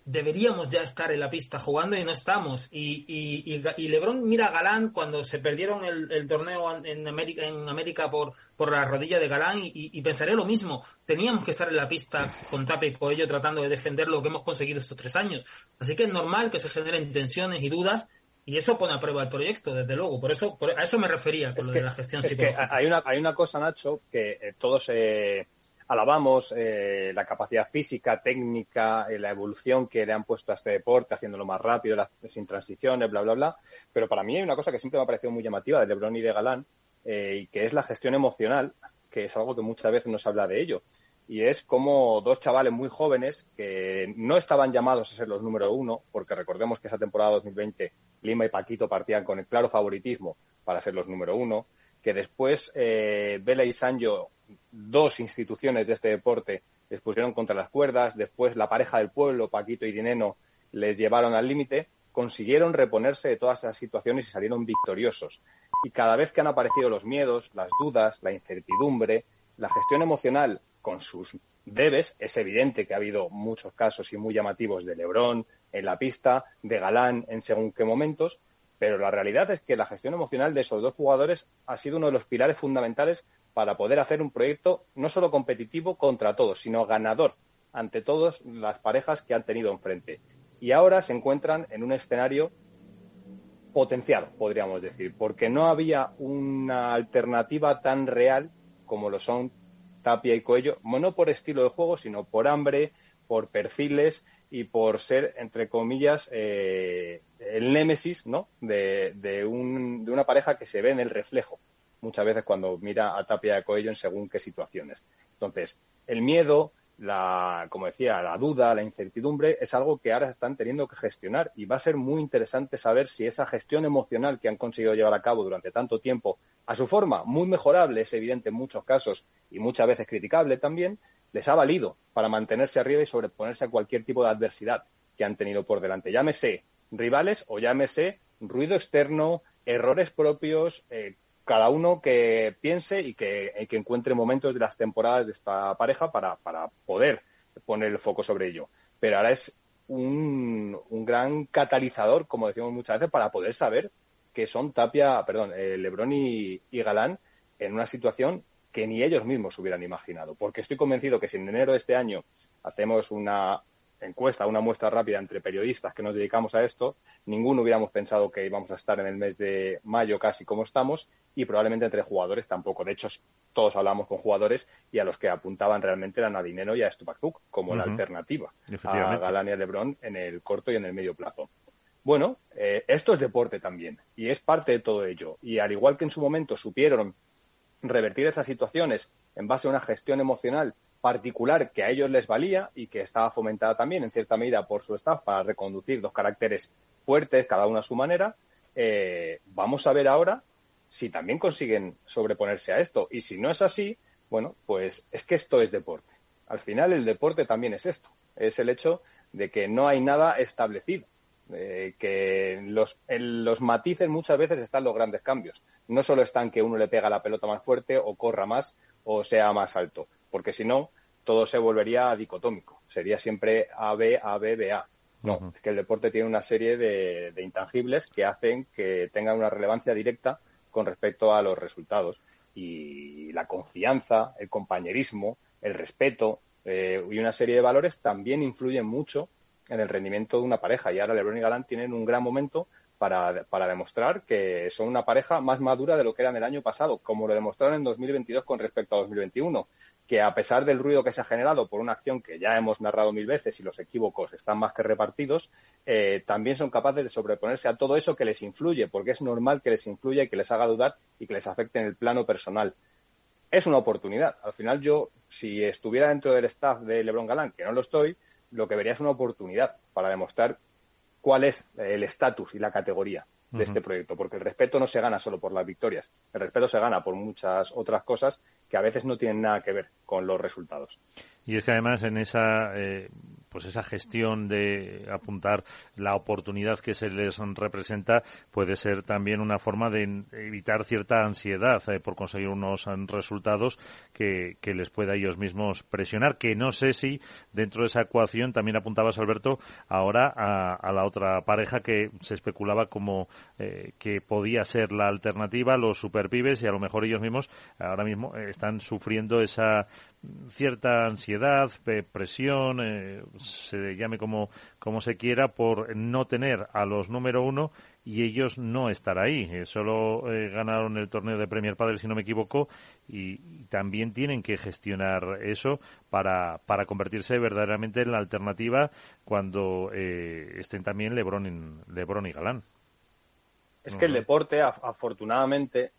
F: deberíamos ya estar en la pista jugando y no estamos. Y, y, y, Lebron mira a Galán cuando se perdieron el, torneo en América, en América por, por la rodilla de Galán y, y, pensaré lo mismo. Teníamos que estar en la pista con Tape y Coello tratando de defender lo que hemos conseguido estos tres años. Así que es normal que se generen tensiones y dudas y eso pone a prueba el proyecto, desde luego. Por eso, a eso me refería con lo de la gestión
E: es Que hay una, hay una cosa, Nacho, que eh, todos eh, alabamos, eh, la capacidad física, técnica, la evolución que le han puesto a este deporte, haciéndolo más rápido, sin transiciones, bla, bla, bla. Pero para mí hay una cosa que siempre me ha parecido muy llamativa de Lebron y de Galán, y que es la gestión emocional, que es algo que muchas veces no se habla de ello. y es como dos chavales muy jóvenes que no estaban llamados a ser los número uno, porque recordemos que esa temporada 2020 Lima y Paquito partían con el claro favoritismo para ser los número uno, que después eh, Vela y Sancho, dos instituciones de este deporte, les pusieron contra las cuerdas, después la pareja del pueblo, Paquito y Dineno, les llevaron al límite, consiguieron reponerse de todas esas situaciones y salieron victoriosos. Y cada vez que han aparecido los miedos, las dudas, la incertidumbre, la gestión emocional con sus debes, es evidente que ha habido muchos casos y muy llamativos de Lebrón en la pista, de Galán en según qué momentos, pero la realidad es que la gestión emocional de esos dos jugadores ha sido uno de los pilares fundamentales para poder hacer un proyecto no solo competitivo contra todos, sino ganador ante todas las parejas que han tenido enfrente. Y ahora se encuentran en un escenario potenciado, podríamos decir, porque no había una alternativa tan real como lo son Tapia y Coello, no por estilo de juego, sino por hambre, por perfiles y por ser, entre comillas, eh, el némesis ¿no? de, de, un, de, una pareja que se ve en el reflejo muchas veces cuando mira a Tapia y Coello en según qué situaciones. Entonces, el miedo, la, como decía, la duda, la incertidumbre, es algo que ahora están teniendo que gestionar y va a ser muy interesante saber si esa gestión emocional que han conseguido llevar a cabo durante tanto tiempo, a su forma muy mejorable, es evidente en muchos casos y muchas veces criticable también, les ha valido para mantenerse arriba y sobreponerse a cualquier tipo de adversidad que han tenido por delante. Llámese rivales o llámese ruido externo, errores propios, eh, cada uno que piense y que, que, encuentre momentos de las temporadas de esta pareja para, para poder poner el foco sobre ello. Pero ahora es un, un, gran catalizador, como decimos muchas veces, para poder saber que son Tapia, perdón, eh, Lebrón y, y Galán en una situación que ni ellos mismos hubieran imaginado. Porque estoy convencido que si en enero de este año hacemos una encuesta, una muestra rápida entre periodistas que nos dedicamos a esto, ninguno hubiéramos pensado que íbamos a estar en el mes de mayo casi como estamos y probablemente entre jugadores tampoco. De hecho, todos hablamos con jugadores y a los que apuntaban realmente eran a Dinero y a Stupak como la alternativa a Galán y a Lebron en el corto y en el medio plazo. Bueno, eh, esto es deporte también y es parte de todo ello. Y al igual que en su momento supieron revertir esas situaciones en base a una gestión emocional particular que a ellos les valía y que estaba fomentada también en cierta medida por su staff para reconducir dos caracteres fuertes, cada uno a su manera, eh, vamos a ver ahora si también consiguen sobreponerse a esto. Y si no es así, bueno, pues es que esto es deporte. Al final el deporte también es esto, es el hecho de que no hay nada establecido. Eh, que los, en los matices muchas veces están los grandes cambios. No solo están que uno le pega la pelota más fuerte o corra más o sea más alto porque si no, todo se volvería dicotómico. Sería siempre A, B, A, B, B, A. No, es que el deporte tiene una serie de, intangibles que hacen que tenga una relevancia directa con respecto a los resultados. Y la confianza, el compañerismo, el respeto eh, y una serie de valores también influyen mucho en el rendimiento de una pareja. Y ahora LeBron y Galán tienen un gran momento para, para, demostrar que son una pareja más madura de lo que eran el año pasado, como lo demostraron en 2022 con respecto a 2021 que a pesar del ruido que se ha generado por una acción que ya hemos narrado mil veces y los equívocos están más que repartidos, eh, también son capaces de sobreponerse a todo eso que les influye, porque es normal que les influya y que les haga dudar y que les afecte en el plano personal. Es una oportunidad. Al final yo, si estuviera dentro del staff de Lebron Galán, que no lo estoy, lo que vería es una oportunidad para demostrar cuál es el estatus y la categoría de este proyecto, porque el respeto no se gana solo por las victorias, el respeto se gana por muchas otras cosas que a veces no tienen nada que ver con los resultados.
B: Y es que además en esa eh, pues esa gestión de apuntar la oportunidad que se les representa puede ser también una forma de evitar cierta ansiedad eh, por conseguir unos resultados que, que, les pueda ellos mismos presionar. Que no sé si dentro de esa ecuación también apuntabas, Alberto, ahora a, a la otra pareja que se especulaba como eh, que podía ser la alternativa, los superpibes, y a lo mejor ellos mismos ahora mismo están sufriendo esa cierta ansiedad, presión, eh, se llame como, como se quiera, por no tener a los número uno y ellos no estar ahí. Eh, solo eh, ganaron el torneo de Premier Padel, si no me equivoco, y, también tienen que gestionar eso para, para convertirse verdaderamente en la alternativa cuando estén también Lebron, Lebron y Galán.
E: Es que el deporte, afortunadamente,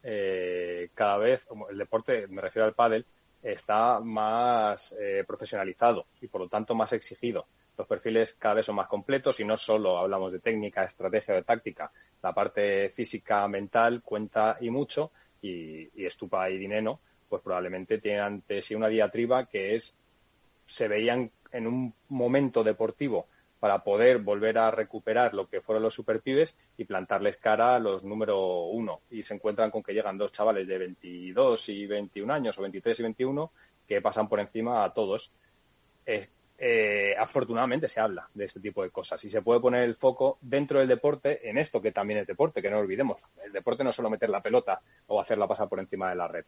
E: cada vez, el deporte, me refiero al pádel, está más eh, profesionalizado y por lo tanto más exigido. Los perfiles cada vez son más completos y no solo hablamos de técnica, estrategia o de táctica. La parte física, mental cuenta y mucho y, Estupa y Dineno pues probablemente tienen ante sí una diatriba que es se veían en un momento deportivo para poder volver a recuperar lo que fueron los superpibes y plantarles cara a los número uno. Y se encuentran con que llegan dos chavales de 22 y 21 años, o 23 y 21, que pasan por encima a todos. Eh, eh, afortunadamente se habla de este tipo de cosas y se puede poner el foco dentro del deporte en esto que también es deporte, que no olvidemos. El deporte no es solo meter la pelota o hacerla pasar por encima de la red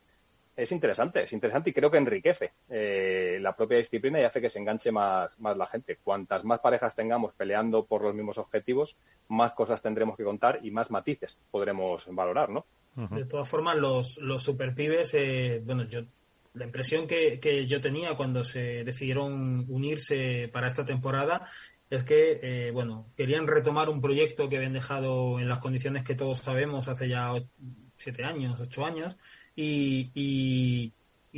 E: es interesante, es interesante y creo que enriquece eh, la propia disciplina y hace que se enganche más, más la gente. Cuantas más parejas tengamos peleando por los mismos objetivos, más cosas tendremos que contar y más matices podremos valorar, ¿no?
F: De todas formas, los, los superpibes, eh, bueno, yo la impresión que, que, yo tenía cuando se decidieron unirse para esta temporada es que, eh, bueno, querían retomar un proyecto que habían dejado en las condiciones que todos sabemos hace ya siete años, ocho años, y, y,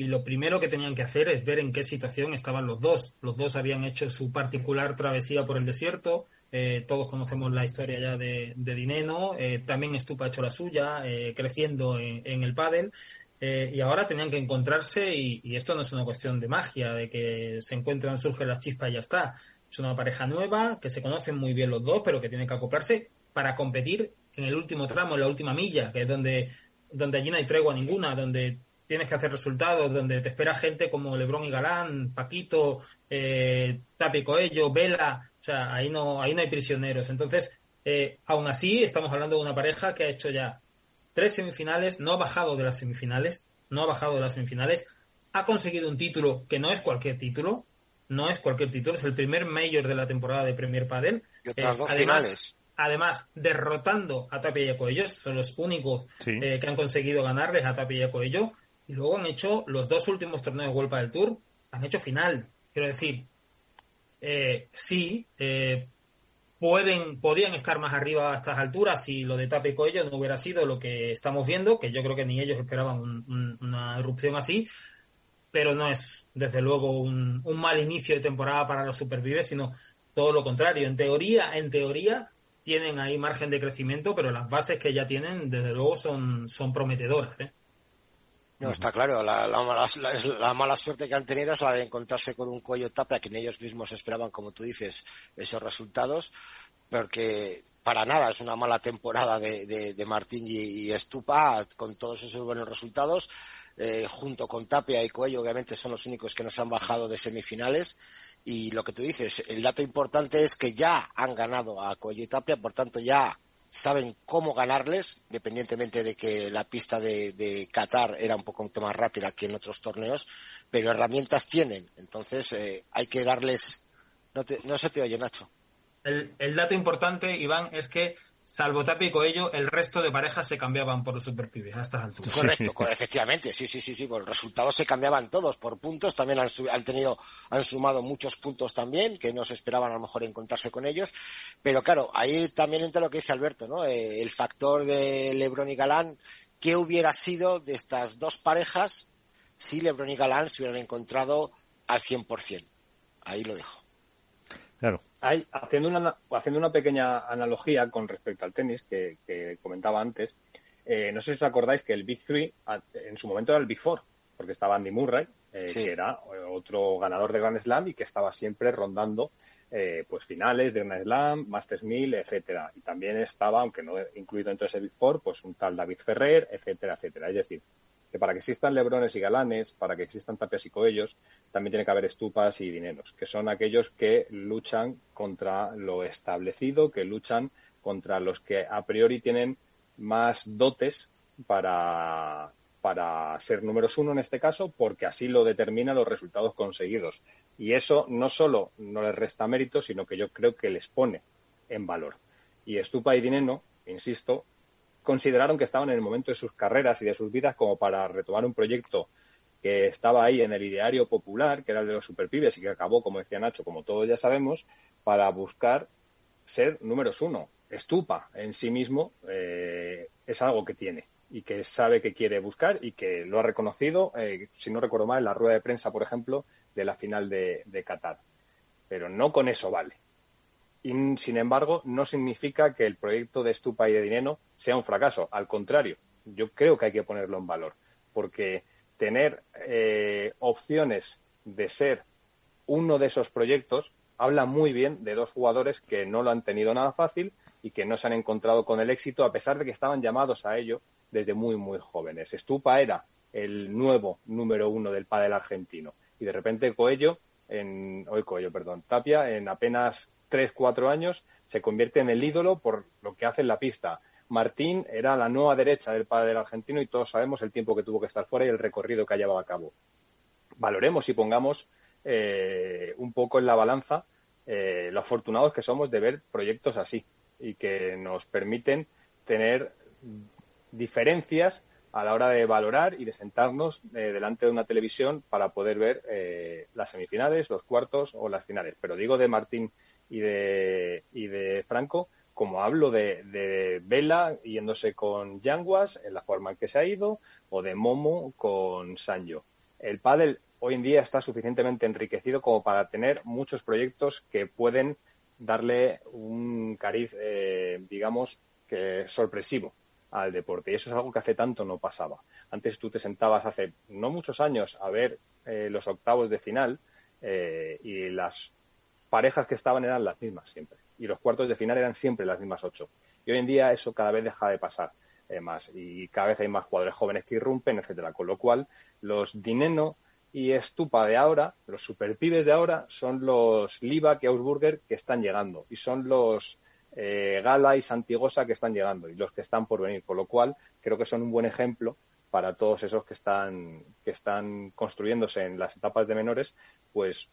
F: lo primero que tenían que hacer es ver en qué situación estaban los dos. Los dos habían hecho su particular travesía por el desierto. Eh, todos conocemos la historia ya de, de Dineno. Eh, también Estupa ha hecho la suya, eh, creciendo en, el pádel. Eh, y ahora tenían que encontrarse y, y, esto no es una cuestión de magia, de que se encuentran, surge la chispa y ya está. Es una pareja nueva, que se conocen muy bien los dos, pero que tienen que acoplarse para competir en el último tramo, en la última milla, que es donde donde allí no hay tregua ninguna, donde tienes que hacer resultados, donde te espera gente como Lebrón y Galán, Paquito, eh, Tapi Coello, Vela, o sea, ahí no, ahí no hay prisioneros. Entonces, eh, aún así, estamos hablando de una pareja que ha hecho ya tres semifinales, no ha bajado de las semifinales, no ha bajado de las semifinales, ha conseguido un título que no es cualquier título, no es cualquier título, es el primer mayor de la temporada de Premier Padel.
C: Y otras eh, dos además, finales
F: además derrotando a Tapia y a Coello, son los únicos sí. eh, que han conseguido ganarles a Tapia y a Coello, y luego han hecho los dos últimos torneos de Vuelta del Tour, han hecho final. Quiero decir, eh, sí, eh, pueden, podían estar más arriba a estas alturas si lo de Tapia y Coello no hubiera sido lo que estamos viendo, que yo creo que ni ellos esperaban un, un, una erupción así, pero no es, desde luego, un, un mal inicio de temporada para los supervives, sino todo lo contrario. En teoría, en teoría, tienen ahí margen de crecimiento, pero las bases que ya tienen, desde luego, son, son prometedoras. ¿eh?
C: No, está claro, la, la, mala, la, la, mala, suerte que han tenido es la de encontrarse con un cuello tapa que ellos mismos esperaban, como tú dices, esos resultados, porque para nada es una mala temporada de, de, Martín y, y, con todos esos buenos resultados. Eh, junto con Tapia y Cuello, obviamente son los únicos que nos han bajado de semifinales y lo que tú dices, el dato importante es que ya han ganado a Cuello y Tapia, por tanto ya saben cómo ganarles, independientemente de que la pista de, de Qatar era un poco más rápida que en otros torneos, pero herramientas tienen. Entonces eh, hay que darles... No, te, no se te oye, Nacho.
F: El, el dato importante, Iván, es que salvo Tapi y Coello, el resto de parejas se cambiaban por los superpibes a estas alturas.
C: Correcto, efectivamente, sí, sí, sí, sí, por resultados se cambiaban todos, por puntos también han, han, tenido, han sumado muchos puntos también, que no se esperaban a lo mejor encontrarse con ellos, pero claro, ahí también entra lo que dice Alberto, ¿no? Eh, el factor de Lebron y Galán, ¿qué hubiera sido de estas dos parejas si Lebron y Galán se hubieran encontrado al 100%? Ahí lo dejo.
E: Claro. Hay, haciendo, una, haciendo una pequeña analogía con respecto al tenis que, que comentaba antes, eh, no sé si os acordáis que el Big Three en su momento era el Big Four, porque estaba Andy Murray, eh, sí. que era otro ganador de Grand Slam y que estaba siempre rondando eh, pues finales de Grand Slam, Masters 1000, etcétera. Y también estaba, aunque no incluido dentro de ese Big Four, pues un tal David Ferrer, etcétera, etcétera. Es decir, que para que existan lebrones y galanes, para que existan tapias y coellos, también tiene que haber estupas y dineros, que son aquellos que luchan contra lo establecido, que luchan contra los que a priori tienen más dotes para, para ser números uno en este caso, porque así lo determinan los resultados conseguidos. Y eso no solo no les resta mérito, sino que yo creo que les pone en valor. Y Estupa y Dineno, insisto, consideraron que estaban en el momento de sus carreras y de sus vidas como para retomar un proyecto que estaba ahí en el ideario popular, que era el de los superpibes y que acabó, como decía Nacho, como todos ya sabemos, para buscar ser números uno. Estupa en sí mismo eh, es algo que tiene. y que sabe que quiere buscar y que lo ha reconocido, eh, si no recuerdo mal, en la rueda de prensa, por ejemplo, de la final de, de Qatar. Pero no con eso vale. Y, sin embargo, no significa que el proyecto de Stupa y de Dineno sea un fracaso. Al contrario, yo creo que hay que ponerlo en valor. Porque tener eh, opciones de ser uno de esos proyectos habla muy bien de dos jugadores que no lo han tenido nada fácil y que no se han encontrado con el éxito a pesar de que estaban llamados a ello desde muy, muy jóvenes. Stupa era el nuevo número uno del pádel argentino y de repente Coello, en, hoy Coello, perdón, Tapia, en apenas tres, cuatro años se convierte en el ídolo por lo que hace en la pista. Martín era la nueva derecha del pádel argentino y todos sabemos el tiempo que tuvo que estar fuera y el recorrido que ha llevado a cabo. Valoremos y pongamos eh, un poco en la balanza eh, lo afortunados que somos de ver proyectos así y que nos permiten tener diferencias a la hora de valorar y de sentarnos eh, delante de una televisión para poder ver eh, las semifinales, los cuartos o las finales. Pero digo de Martín y de, y de Franco, como hablo de, de Vela yéndose con Yanguas en la forma en que se ha ido, o de Momo con Sanjo. El pádel hoy en día está suficientemente enriquecido como para tener muchos proyectos que pueden darle un cariz, eh, digamos, que sorpresivo al deporte. Y eso es algo que hace tanto no pasaba. Antes tú te sentabas hace no muchos años a ver eh, los octavos de final eh, y las parejas que estaban eran las mismas siempre. Y los cuartos de final eran siempre las mismas ocho. Y hoy en día eso cada vez deja de pasar más. Y cada vez hay más jugadores jóvenes que irrumpen, etcétera. Con lo cual, los Dineno y Estupa de ahora, los superpibes de ahora, son los Liva y Ausburger que están llegando. Y son los eh, Gala y Santigosa que están llegando y los que están por venir. Con lo cual, creo que son un buen ejemplo para todos esos que están, que están construyéndose en las etapas de menores, pues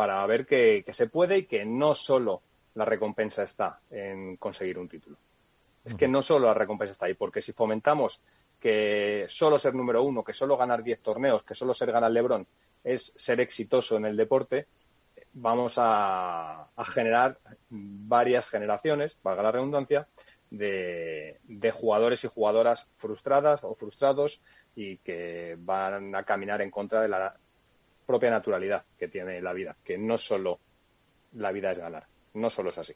E: para ver que, se puede y que no solo la recompensa está en conseguir un título. Es que no solo la recompensa está ahí, porque si fomentamos que solo ser número uno, que solo ganar 10 torneos, que solo ser ganar Lebron es ser exitoso en el deporte, vamos a, generar varias generaciones, valga la redundancia, de, jugadores y jugadoras frustradas o frustrados y que van a caminar en contra de la propia naturalidad que tiene la vida, que no solo la vida es ganar, no solo es así.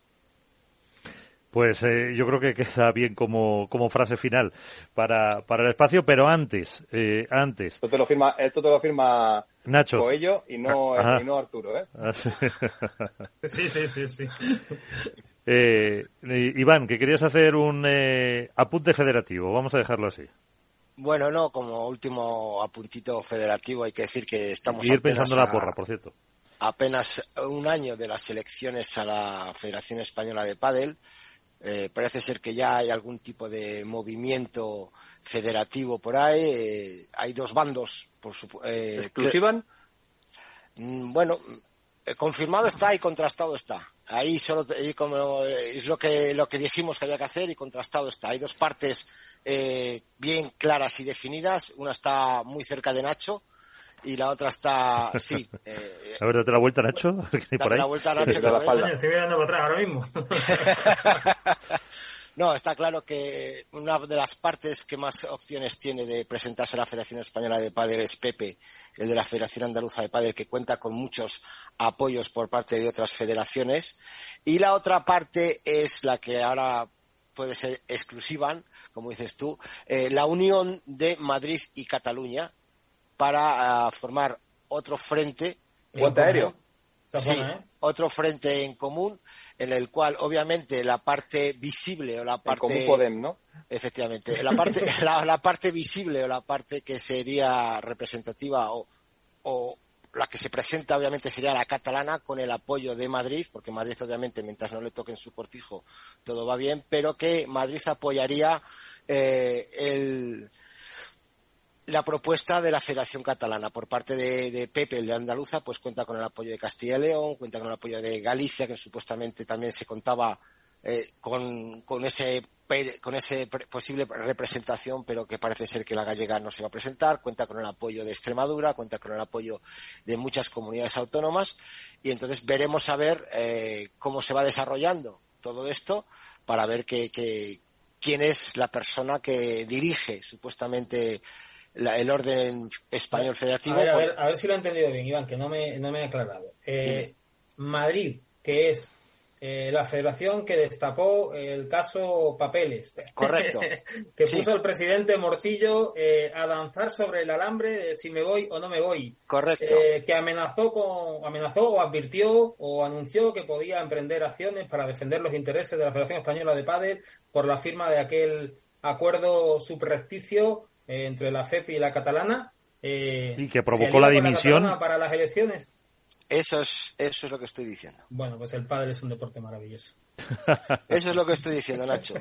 B: Pues eh, yo creo que queda bien como, como frase final para, para el espacio, pero antes, eh, antes.
E: Esto te lo firma, esto te lo firma
B: Nacho.
E: Coello y no, ah, y no Arturo, ¿eh?
F: sí, sí, sí, sí.
B: Eh, Iván, que querías hacer un eh, apunte federativo, vamos a dejarlo así.
C: Bueno, no, como último apuntito federativo hay que decir que estamos...
B: Y ir pensando la porra, por cierto.
C: Apenas un año de las elecciones a la Federación Española de Padel eh, parece ser que ya hay algún tipo de movimiento federativo por ahí. Eh, hay dos bandos, por su,
E: eh,
C: mm, bueno, eh, confirmado está y contrastado está. Ahí solo como es lo que lo que dijimos que había que hacer y contrastado está. Hay dos partes bien claras y definidas. Una está muy cerca de Nacho y la otra está, sí.
B: Eh, a ver, date la vuelta, Nacho.
C: Date la vuelta, Nacho.
F: Que la Estoy mirando para atrás ahora mismo.
C: no, está claro que una de las partes que más opciones tiene de presentarse a la Federación Española de Padel es Pepe, el de la Federación Andaluza de Padel, que cuenta con muchos apoyos por parte de otras federaciones. Y la otra parte es la que ahora puede ser exclusiva, como dices tú, eh, la unión de Madrid y Cataluña, para ah, formar otro frente.
E: aéreo.
C: Sí, ¿eh? otro frente en común en el cual obviamente la parte visible o la parte
E: Podem, ¿no?
C: efectivamente la parte la, parte visible o la parte que sería representativa o, o la que se presenta obviamente sería la catalana con el apoyo de Madrid, porque Madrid obviamente mientras no le toquen su cortijo todo va bien, pero que Madrid apoyaría eh, el, la propuesta de la Federación Catalana por parte de, Pepe, el de Andaluza, pues cuenta con el apoyo de Castilla y León, cuenta con el apoyo de Galicia, que supuestamente también se contaba eh, con, ese con ese posible representación, pero que parece ser que la gallega no se va a presentar, cuenta con el apoyo de Extremadura, cuenta con el apoyo de muchas comunidades autónomas. Y entonces veremos a ver eh, cómo se va desarrollando todo esto para ver qué, qué, quién es la persona que dirige supuestamente el orden español federativo.
F: A ver, a ver, si lo he entendido bien, Iván, que no me, no me he aclarado. Eh, Madrid, que es eh, la federación que destapó el caso Papeles.
C: Correcto.
F: que puso al presidente Morcillo eh, a danzar sobre el alambre de si me voy o no me voy.
C: Correcto.
F: Eh, que amenazó, con, amenazó o advirtió o anunció que podía emprender acciones para defender los intereses de la Federación Española de Padel por la firma de aquel acuerdo subrepticio entre la FEP y la catalana.
B: y que provocó la dimisión.
F: para las elecciones.
C: Eso es, eso es lo que estoy diciendo.
F: Bueno, pues el pádel es un deporte maravilloso.
C: Eso es lo que estoy diciendo, Nacho.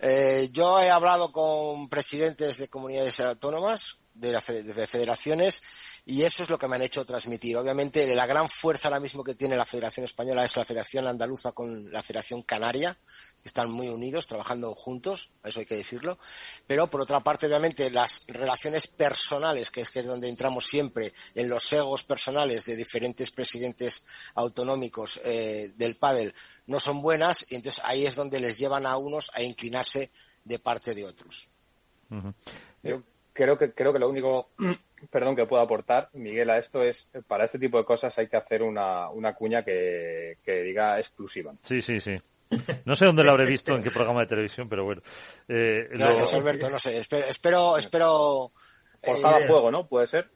C: Eh, yo he hablado con presidentes de comunidades autónomas, de, las federaciones, y eso es lo que me han hecho transmitir. Obviamente, la gran fuerza ahora mismo que tiene la Federación Española es la Federación Andaluza con la Federación Canaria, que están muy unidos, trabajando juntos, eso hay que decirlo. Pero, por otra parte, obviamente, las relaciones personales, que es, que es donde entramos siempre, en los egos personales de diferentes presidentes autonómicos eh, del pádel, no son buenas, y entonces ahí es donde les llevan a unos a inclinarse de parte de otros.
E: Yo creo que, creo que lo único perdón, que puedo aportar, Miguel, a esto es, para este tipo de cosas hay que hacer una, una cuña que, diga exclusiva.
B: Sí, sí, sí. No sé dónde lo habré visto, en qué programa de televisión, pero bueno.
C: Eh, Gracias, Alberto, no sé. Espero, espero,
E: Forjado a eh, fuego, ¿no? Puede ser.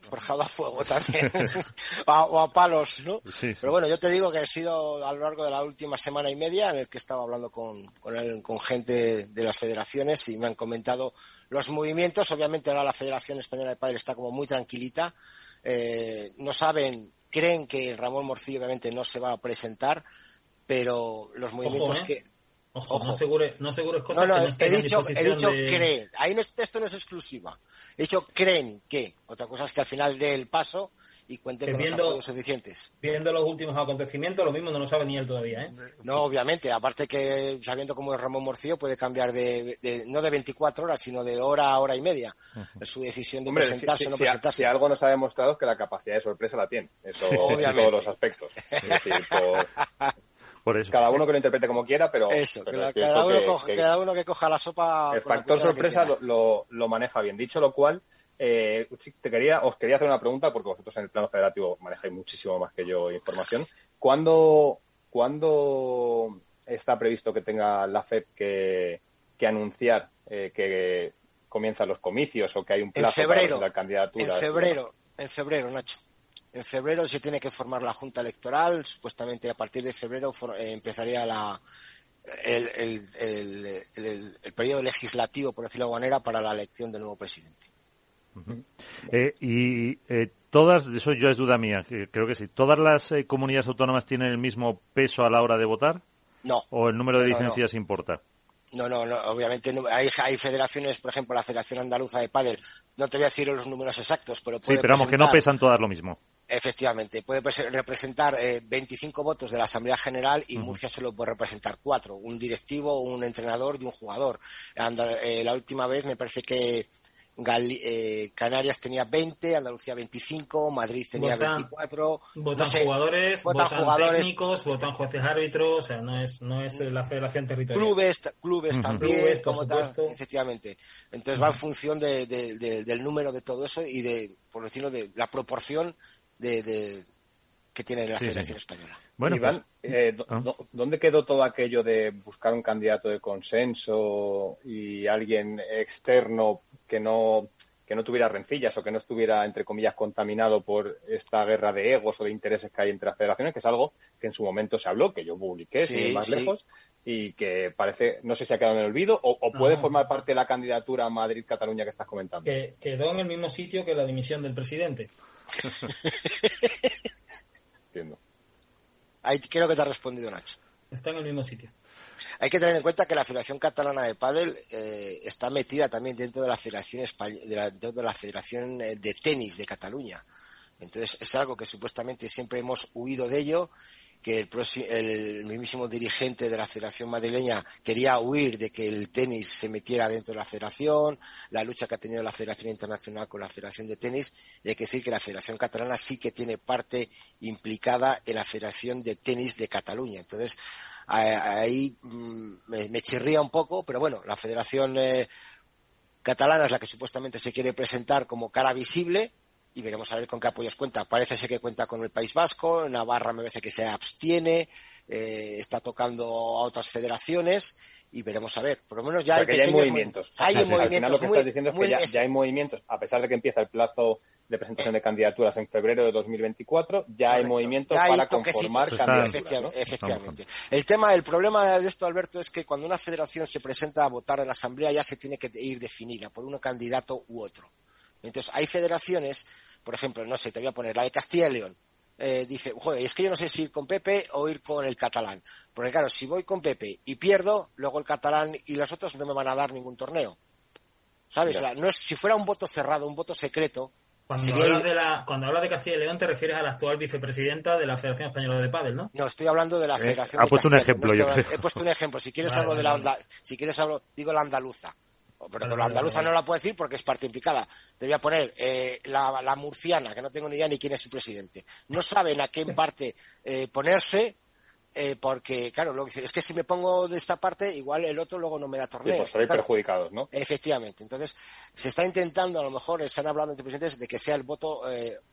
C: Forjado a fuego también. o a palos, ¿no? Pero bueno, yo te digo que he sido a lo largo de la última semana y media en el que estaba hablando con, con, con gente de las federaciones y me han comentado los movimientos. Obviamente ahora la Federación Española de Padres está como muy tranquilita. Eh, no saben, creen que Ramón Morcillo obviamente no se va a presentar, pero los movimientos
F: ¿eh?
C: que...
F: Ojo, no asegures no cosas
C: no,
F: no,
C: he dicho, he dicho creen. Ahí no, esto no es exclusiva. He dicho creen que. Otra cosa es que al final del paso y cuente con viendo, los apoyos suficientes.
F: Viendo los últimos acontecimientos, lo mismo no lo sabe ni él todavía, ¿eh?
C: No, obviamente, aparte que sabiendo cómo es Ramón Morcillo puede cambiar de, no de 24 horas, sino de hora a hora y media. Su decisión de presentarse o no presentarse.
E: Si, algo nos ha demostrado es que la capacidad de sorpresa la tiene, eso en todos los aspectos. por... eso. Cada uno que lo interprete como quiera, pero.
C: Eso, cada, uno que, coja la sopa.
E: El factor sorpresa lo, lo, maneja bien. Dicho lo cual, eh, te quería, os quería hacer una pregunta, porque vosotros en el plano federativo manejáis muchísimo más que yo información. ¿Cuándo, ¿cuándo está previsto que tenga la FED que, anunciar eh, que comienzan los comicios o que hay un plazo
C: febrero,
E: para la candidatura?
C: En febrero, en febrero, Nacho. En febrero se tiene que formar la Junta Electoral. Supuestamente a partir de febrero eh, empezaría la, el, el, el, el, periodo legislativo, por decirlo de alguna manera, para la elección del nuevo presidente.
B: Eh, y eh, todas, eso yo es duda mía, creo que sí. ¿Todas las eh, comunidades autónomas tienen el mismo peso a la hora de votar?
C: No.
B: ¿O el número de licencias importa?
C: No, no, no, obviamente hay, hay federaciones, por ejemplo, la Federación Andaluza de Padel, no te voy a decir los números exactos, pero puede
B: Sí, pero vamos, que no pesan todas lo mismo.
C: Efectivamente, puede representar eh, 25 votos de la Asamblea General y Murcia solo puede representar cuatro, un directivo, un entrenador y un jugador. la última vez me parece que eh, Canarias tenía 20, Andalucía 25, Madrid tenía 24.
F: Votan jugadores, votan, jugadores, técnicos, votan jueces árbitros, o sea, no es, no es la federación territorial.
C: Clubes, clubes también, como tal, efectivamente. Entonces va en función de, del número de todo eso y de, por decirlo, de la proporción de, que tiene la Federación Española.
E: Bueno, Iván, pues, eh, ah. ¿dónde quedó todo aquello de buscar un candidato de consenso y alguien externo que no que no tuviera rencillas o que no estuviera, entre comillas, contaminado por esta guerra de egos o de intereses que hay entre las federaciones, que es algo que en su momento se habló, que yo publiqué, sin más lejos, y que parece, no sé si ha quedado en el olvido o, puede formar parte de la candidatura Madrid-Cataluña que estás comentando.
F: Que quedó en el mismo sitio que la dimisión del presidente.
E: Entiendo.
C: Ahí creo que te ha respondido Nacho.
F: Está en el mismo sitio.
C: Hay que tener en cuenta que la Federación Catalana de Padel eh, está metida también dentro de la Federación dentro de la Federación eh, de Tenis de Cataluña. Entonces es algo que supuestamente siempre hemos huido de ello que el, el, mismísimo dirigente de la Federación Madrileña quería huir de que el tenis se metiera dentro de la federación, la lucha que ha tenido la Federación Internacional con la Federación de Tenis, y hay que decir que la Federación Catalana sí que tiene parte implicada en la Federación de Tenis de Cataluña. Entonces, ahí mm, me, chirría un poco, pero bueno, la Federación eh, Catalana es la que supuestamente se quiere presentar como cara visible y veremos a ver con qué apoyos cuenta. Parece ser que cuenta con el País Vasco, Navarra me parece que se abstiene, eh, está tocando a otras federaciones y veremos a ver. Por lo menos ya, hay,
E: movimientos. Hay movimientos. lo que estás diciendo es que ya, hay movimientos, a pesar de que empieza el plazo de presentación de candidaturas en febrero de 2024, ya hay movimientos para conformar candidaturas.
C: Efectivamente. El tema, el problema de esto, Alberto, es que cuando una federación se presenta a votar en la Asamblea ya se tiene que ir definida por un candidato u otro. Entonces, hay federaciones, por ejemplo, no sé, te voy a poner la de Castilla y León, eh, dice, joder, es que yo no sé si ir con Pepe o ir con el catalán. Porque claro, si voy con Pepe y pierdo, luego el catalán y los otros no me van a dar ningún torneo. ¿Sabes? no es, si fuera un voto cerrado, un voto secreto.
F: Cuando, hablas de la, cuando hablas de Castilla y León te refieres a la actual vicepresidenta de la Federación Española de Pádel, ¿no?
C: No, estoy hablando de la eh, Federación.
B: ha puesto un ejemplo, yo
C: He puesto un ejemplo. Si quieres hablo de la si quieres hablo, digo la andaluza. Pero la andaluza no la puedo decir porque es parte implicada. Te voy a poner eh, la, murciana, que no tengo ni idea ni quién es su presidente. No saben a qué parte eh, ponerse eh, porque, claro, lo que es que si me pongo de esta parte, igual el otro luego no me da torneo. Sí,
E: pues perjudicados, ¿no?
C: Efectivamente. Entonces, se está intentando, a lo mejor, están hablando entre presidentes de que sea el voto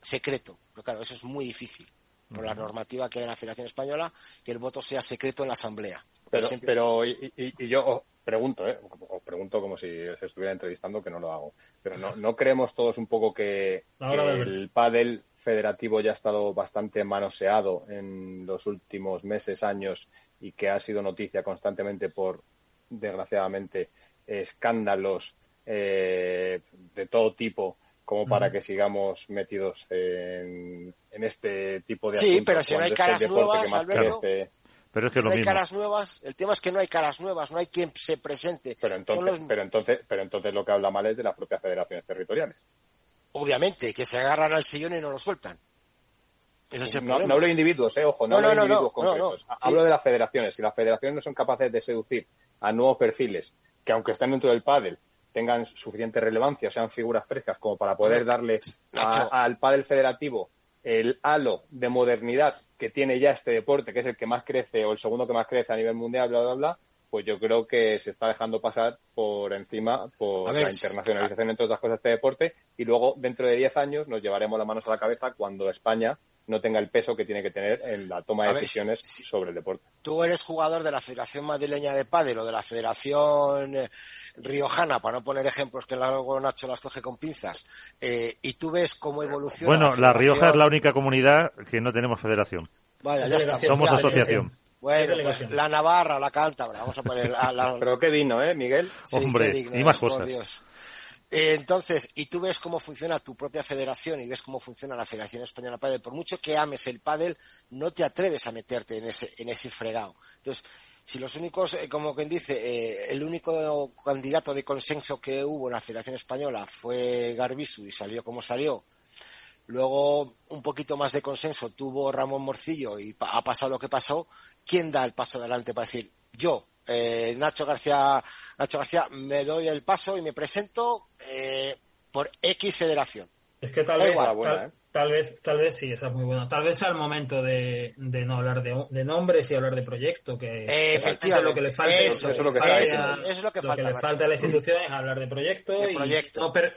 C: secreto. Pero claro, eso es muy difícil por la normativa que hay en la Federación Española, que el voto sea secreto en la Asamblea.
E: Pero, pero y, yo pregunto, ¿eh? os pregunto como si se estuviera entrevistando, que no lo hago. Pero no, ¿no creemos todos un poco que, el pádel federativo ya ha estado bastante manoseado en los últimos meses, años y que ha sido noticia constantemente por, desgraciadamente, escándalos eh, de todo tipo como para que sigamos metidos en, este tipo de
C: Sí, pero si no hay caras nuevas, Alberto,
B: pero es que no
C: hay caras nuevas, el tema es que no hay caras nuevas, no hay quien se presente.
E: Pero entonces, pero entonces, pero entonces lo que habla mal es de las propias federaciones territoriales.
C: Obviamente, que se agarran al sillón y no lo sueltan.
E: no, hablo de individuos, eh, ojo, no, hablo de individuos concretos. Hablo de las federaciones. Si las federaciones no son capaces de seducir a nuevos perfiles, que aunque estén dentro del pádel, tengan suficiente relevancia, sean figuras frescas como para poder darle al pádel federativo el halo de modernidad que tiene ya este deporte, que es el que más crece o el segundo que más crece a nivel mundial, bla, bla, bla, pues yo creo que se está dejando pasar por encima por la internacionalización, entre otras cosas, de este deporte. Y luego, dentro de 10 años, nos llevaremos las manos a la cabeza cuando España no tenga el peso que tiene que tener en la toma de decisiones sobre el deporte.
C: Tú eres jugador de la Federación Madrileña de Pádel o de la Federación eh, Riojana, para no poner ejemplos que luego Nacho las coge con pinzas, eh, y tú ves cómo evoluciona.
B: Bueno, la, Rioja es la única comunidad que no tenemos federación.
C: Vaya, ya está.
B: Somos asociación.
C: Bueno, pues la Navarra, la Cántabra, vamos a poner la...
E: Pero qué vino, ¿eh, Miguel?
B: Hombre, y más cosas.
C: Entonces, y tú ves cómo funciona tu propia federación y ves cómo funciona la Federación Española de Padel, por mucho que ames el pádel, no te atreves a meterte en ese, en ese fregado. Entonces, si los únicos, eh, como quien dice, eh, el único candidato de consenso que hubo en la Federación Española fue Garbisu y salió como salió, luego un poquito más de consenso tuvo Ramón Morcillo y ha pasado lo que pasó, ¿quién da el paso adelante para decir, yo, eh, Nacho García, Nacho García, me doy el paso y me presento eh, por X federación.
F: Es que tal vez, ¿eh? tal, vez, tal vez sí, esa es muy buena. Tal vez sea el momento de, de no hablar de, de, nombres y hablar de proyecto, que
C: efectivamente
F: lo que le falta,
C: eso,
F: es, lo que, le falta a la institución es hablar de proyecto, Y, no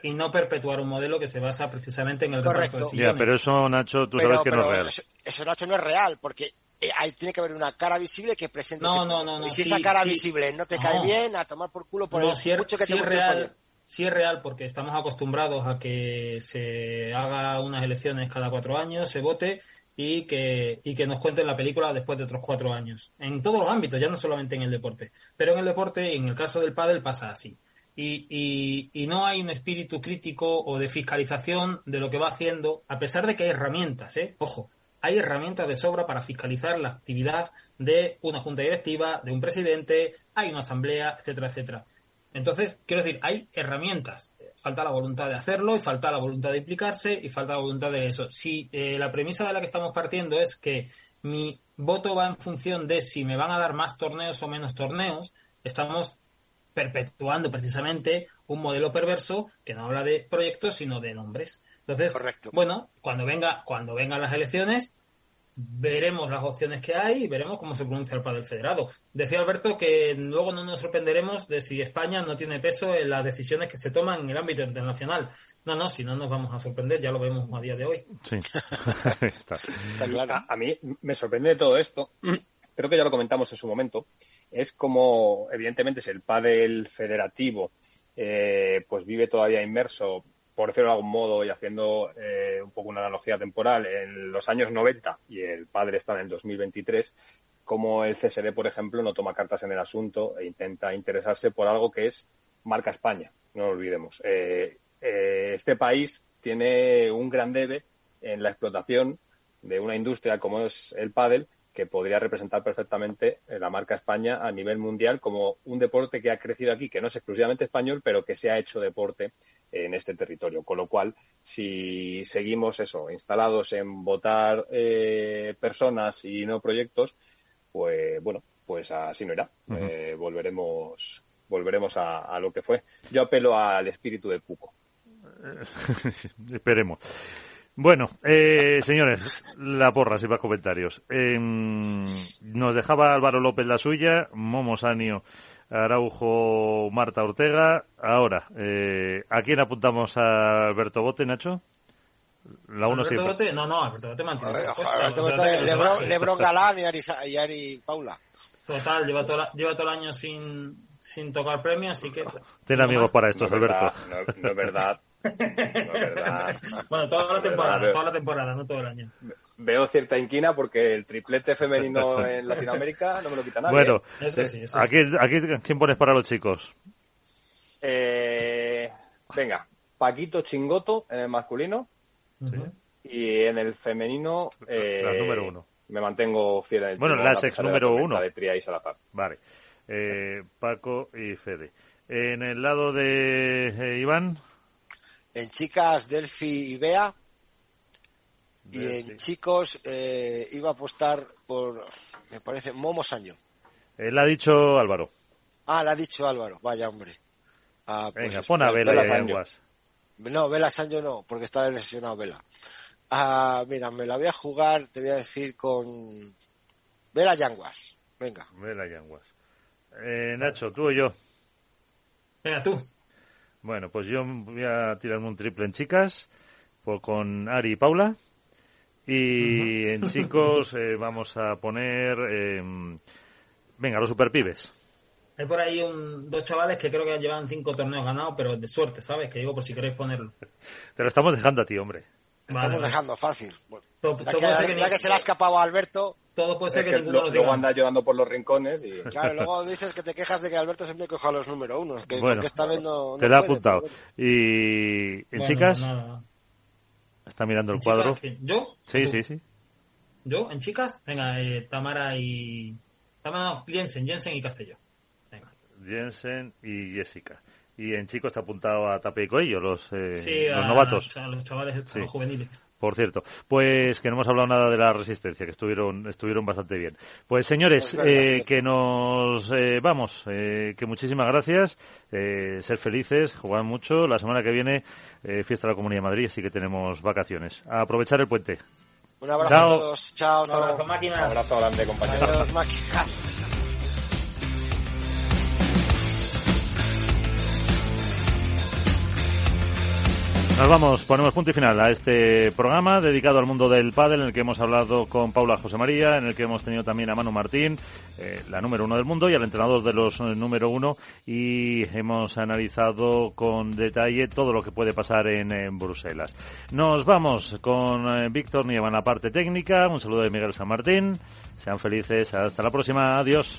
F: y, no perpetuar un modelo que se basa precisamente en el
C: Correcto.
B: Ya, pero eso, Nacho, tú sabes que no es real.
C: eso, Nacho, no es real, porque eh, ahí tiene que haber una cara visible que presente
F: no, no, no,
C: y si esa cara visible no te cae bien a tomar por culo por el mucho que te
F: es real sí es real porque estamos acostumbrados a que se haga unas elecciones cada cuatro años se vote y que, y que nos cuenten la película después de otros cuatro años. En todos los ámbitos, ya no solamente en el deporte. Pero en el deporte, en el caso del pádel, pasa así. Y, y, y, no hay un espíritu crítico o de fiscalización de lo que va haciendo, a pesar de que hay herramientas, ¿eh? Ojo, hay herramientas de sobra para fiscalizar la actividad de una junta directiva, de un presidente, hay una asamblea, etcétera, etcétera. Entonces, quiero decir, hay herramientas. Falta la voluntad de hacerlo y falta la voluntad de implicarse y falta la voluntad de eso. Si eh, la premisa de la que estamos partiendo es que mi voto va en función de si me van a dar más torneos o menos torneos, estamos perpetuando precisamente un modelo perverso que no habla de proyectos sino de nombres. Entonces, bueno, cuando venga, cuando vengan las elecciones, veremos las opciones que hay y veremos cómo se pronuncia el padre federado. Decía Alberto que luego no nos sorprenderemos de si España no tiene peso en las decisiones que se toman en el ámbito internacional. No, no, si no nos vamos a sorprender, ya lo vemos a día de hoy.
B: Sí,
E: está. claro. A, a, mí me sorprende de todo esto, creo que ya lo comentamos en su momento, es como, evidentemente, si el pádel federativo eh, pues vive todavía inmerso por decirlo de algún modo y haciendo eh, un poco una analogía temporal, en los años 90 y el padre está en el 2023, como el CSD, por ejemplo, no toma cartas en el asunto e intenta interesarse por algo que es marca España, no lo olvidemos. Eh, eh, este país tiene un gran debe en la explotación de una industria como es el pádel que podría representar perfectamente la marca España a nivel mundial como un deporte que ha crecido aquí, que no es exclusivamente español, pero que se ha hecho deporte en este territorio. Con lo cual, si seguimos eso, instalados en votar eh, personas y no proyectos, pues bueno, pues así no irá. Eh, volveremos volveremos a, lo que fue. Yo apelo al espíritu del Puco.
B: Esperemos. Bueno, eh, señores, la porra, sin más comentarios. nos dejaba Álvaro López la suya, Momo Sanio Araujo, Marta Ortega. Ahora, eh, ¿a quién apuntamos a Alberto Bote, Nacho?
F: La uno Alberto Bote, no, no, Alberto Bote mantiene. Alberto
C: Bote, Lebron, Lebron Galán y Ari, y Ari Paula.
F: Total, lleva todo, lleva todo el año sin, sin tocar premio, así que...
B: Ten amigos para estos,
E: no
B: Alberto.
E: no, no, es verdad. No
F: bueno, toda la temporada, toda la temporada, no todo el año
E: veo cierta inquina porque el triplete femenino en Latinoamérica no me lo quita nadie.
B: Bueno,
E: ¿eh?
B: Aquí, aquí, ¿quién pones para los chicos?
E: Eh, venga, Paquito Chingoto en el masculino y en el femenino eh,
B: la número uno.
E: me mantengo fiel en
B: Bueno, la ex número uno.
E: De Tria y Salazar.
B: Vale, eh, Paco y Fede. En el lado de eh, Iván.
C: En chicas, Delphi y Bea. Y en chicos eh, iba a apostar por, me parece, Momo Saño.
B: Él ha dicho Álvaro.
C: Ah, lo ha dicho Álvaro, vaya hombre.
B: Ah, pues Venga, pon a Vela, y Yanguas.
C: No, Vela Sancho no, porque está lesionado Vela. Ah, mira, me la voy a jugar, te voy a decir con Vela Yanguas. Venga.
B: Vela Yanguas. Eh, Nacho, ¿tú o yo?
F: Venga, tú.
B: Bueno, pues yo voy a tirarme un triple en chicas, pues con Ari y Paula. Y en chicos eh, vamos a poner, eh, venga, los superpibes.
F: Hay por ahí un, dos chavales que creo que llevan cinco torneos ganados, pero de suerte, ¿sabes? Que digo por si queréis ponerlo.
B: Te lo estamos dejando a ti, hombre.
C: Estamos dejando fácil. Ya, que, se le ha escapado a Alberto.
F: Todo puede ser que, ninguno
E: lo, Luego anda llorando por los rincones y...
C: Claro, luego dices que te quejas de que Alberto siempre coja los número uno. Que,
B: bueno,
C: esta vez no,
B: te lo ha apuntado. ¿Y en chicas? Está mirando el cuadro.
F: ¿Yo?
B: Sí, sí, sí.
F: ¿Yo? ¿En chicas? Venga, eh, Tamara y... Tamara no, Jensen, Jensen y Castelló. Venga.
B: Jensen y Jessica. Y en chicos está apuntado a Tape y Coello, los, eh, los novatos.
F: A los chavales estos, los juveniles.
B: Por cierto, pues que no hemos hablado nada de la resistencia, que estuvieron estuvieron bastante bien. Pues señores, eh, que nos eh, vamos, eh, que muchísimas gracias, eh, ser felices, jugar mucho. La semana que viene, eh, fiesta de la Comunidad de Madrid, así que tenemos vacaciones. A aprovechar el puente.
C: Un abrazo chao. a todos. Chao.
F: Un abrazo, máquina.
E: Un abrazo grande, compañeros.
C: Adiós.
B: Nos vamos, ponemos punto y final a este programa dedicado al mundo del pádel en el que hemos hablado con Paula José María, en el que hemos tenido también a Manu Martín, eh, la número uno del mundo y al entrenador de los eh, número uno y hemos analizado con detalle todo lo que puede pasar en, Bruselas. Nos vamos con eh, Víctor Nieva en la parte técnica, un saludo de Miguel San Martín, sean felices, hasta la próxima, adiós.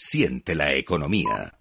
A: Siente la economía.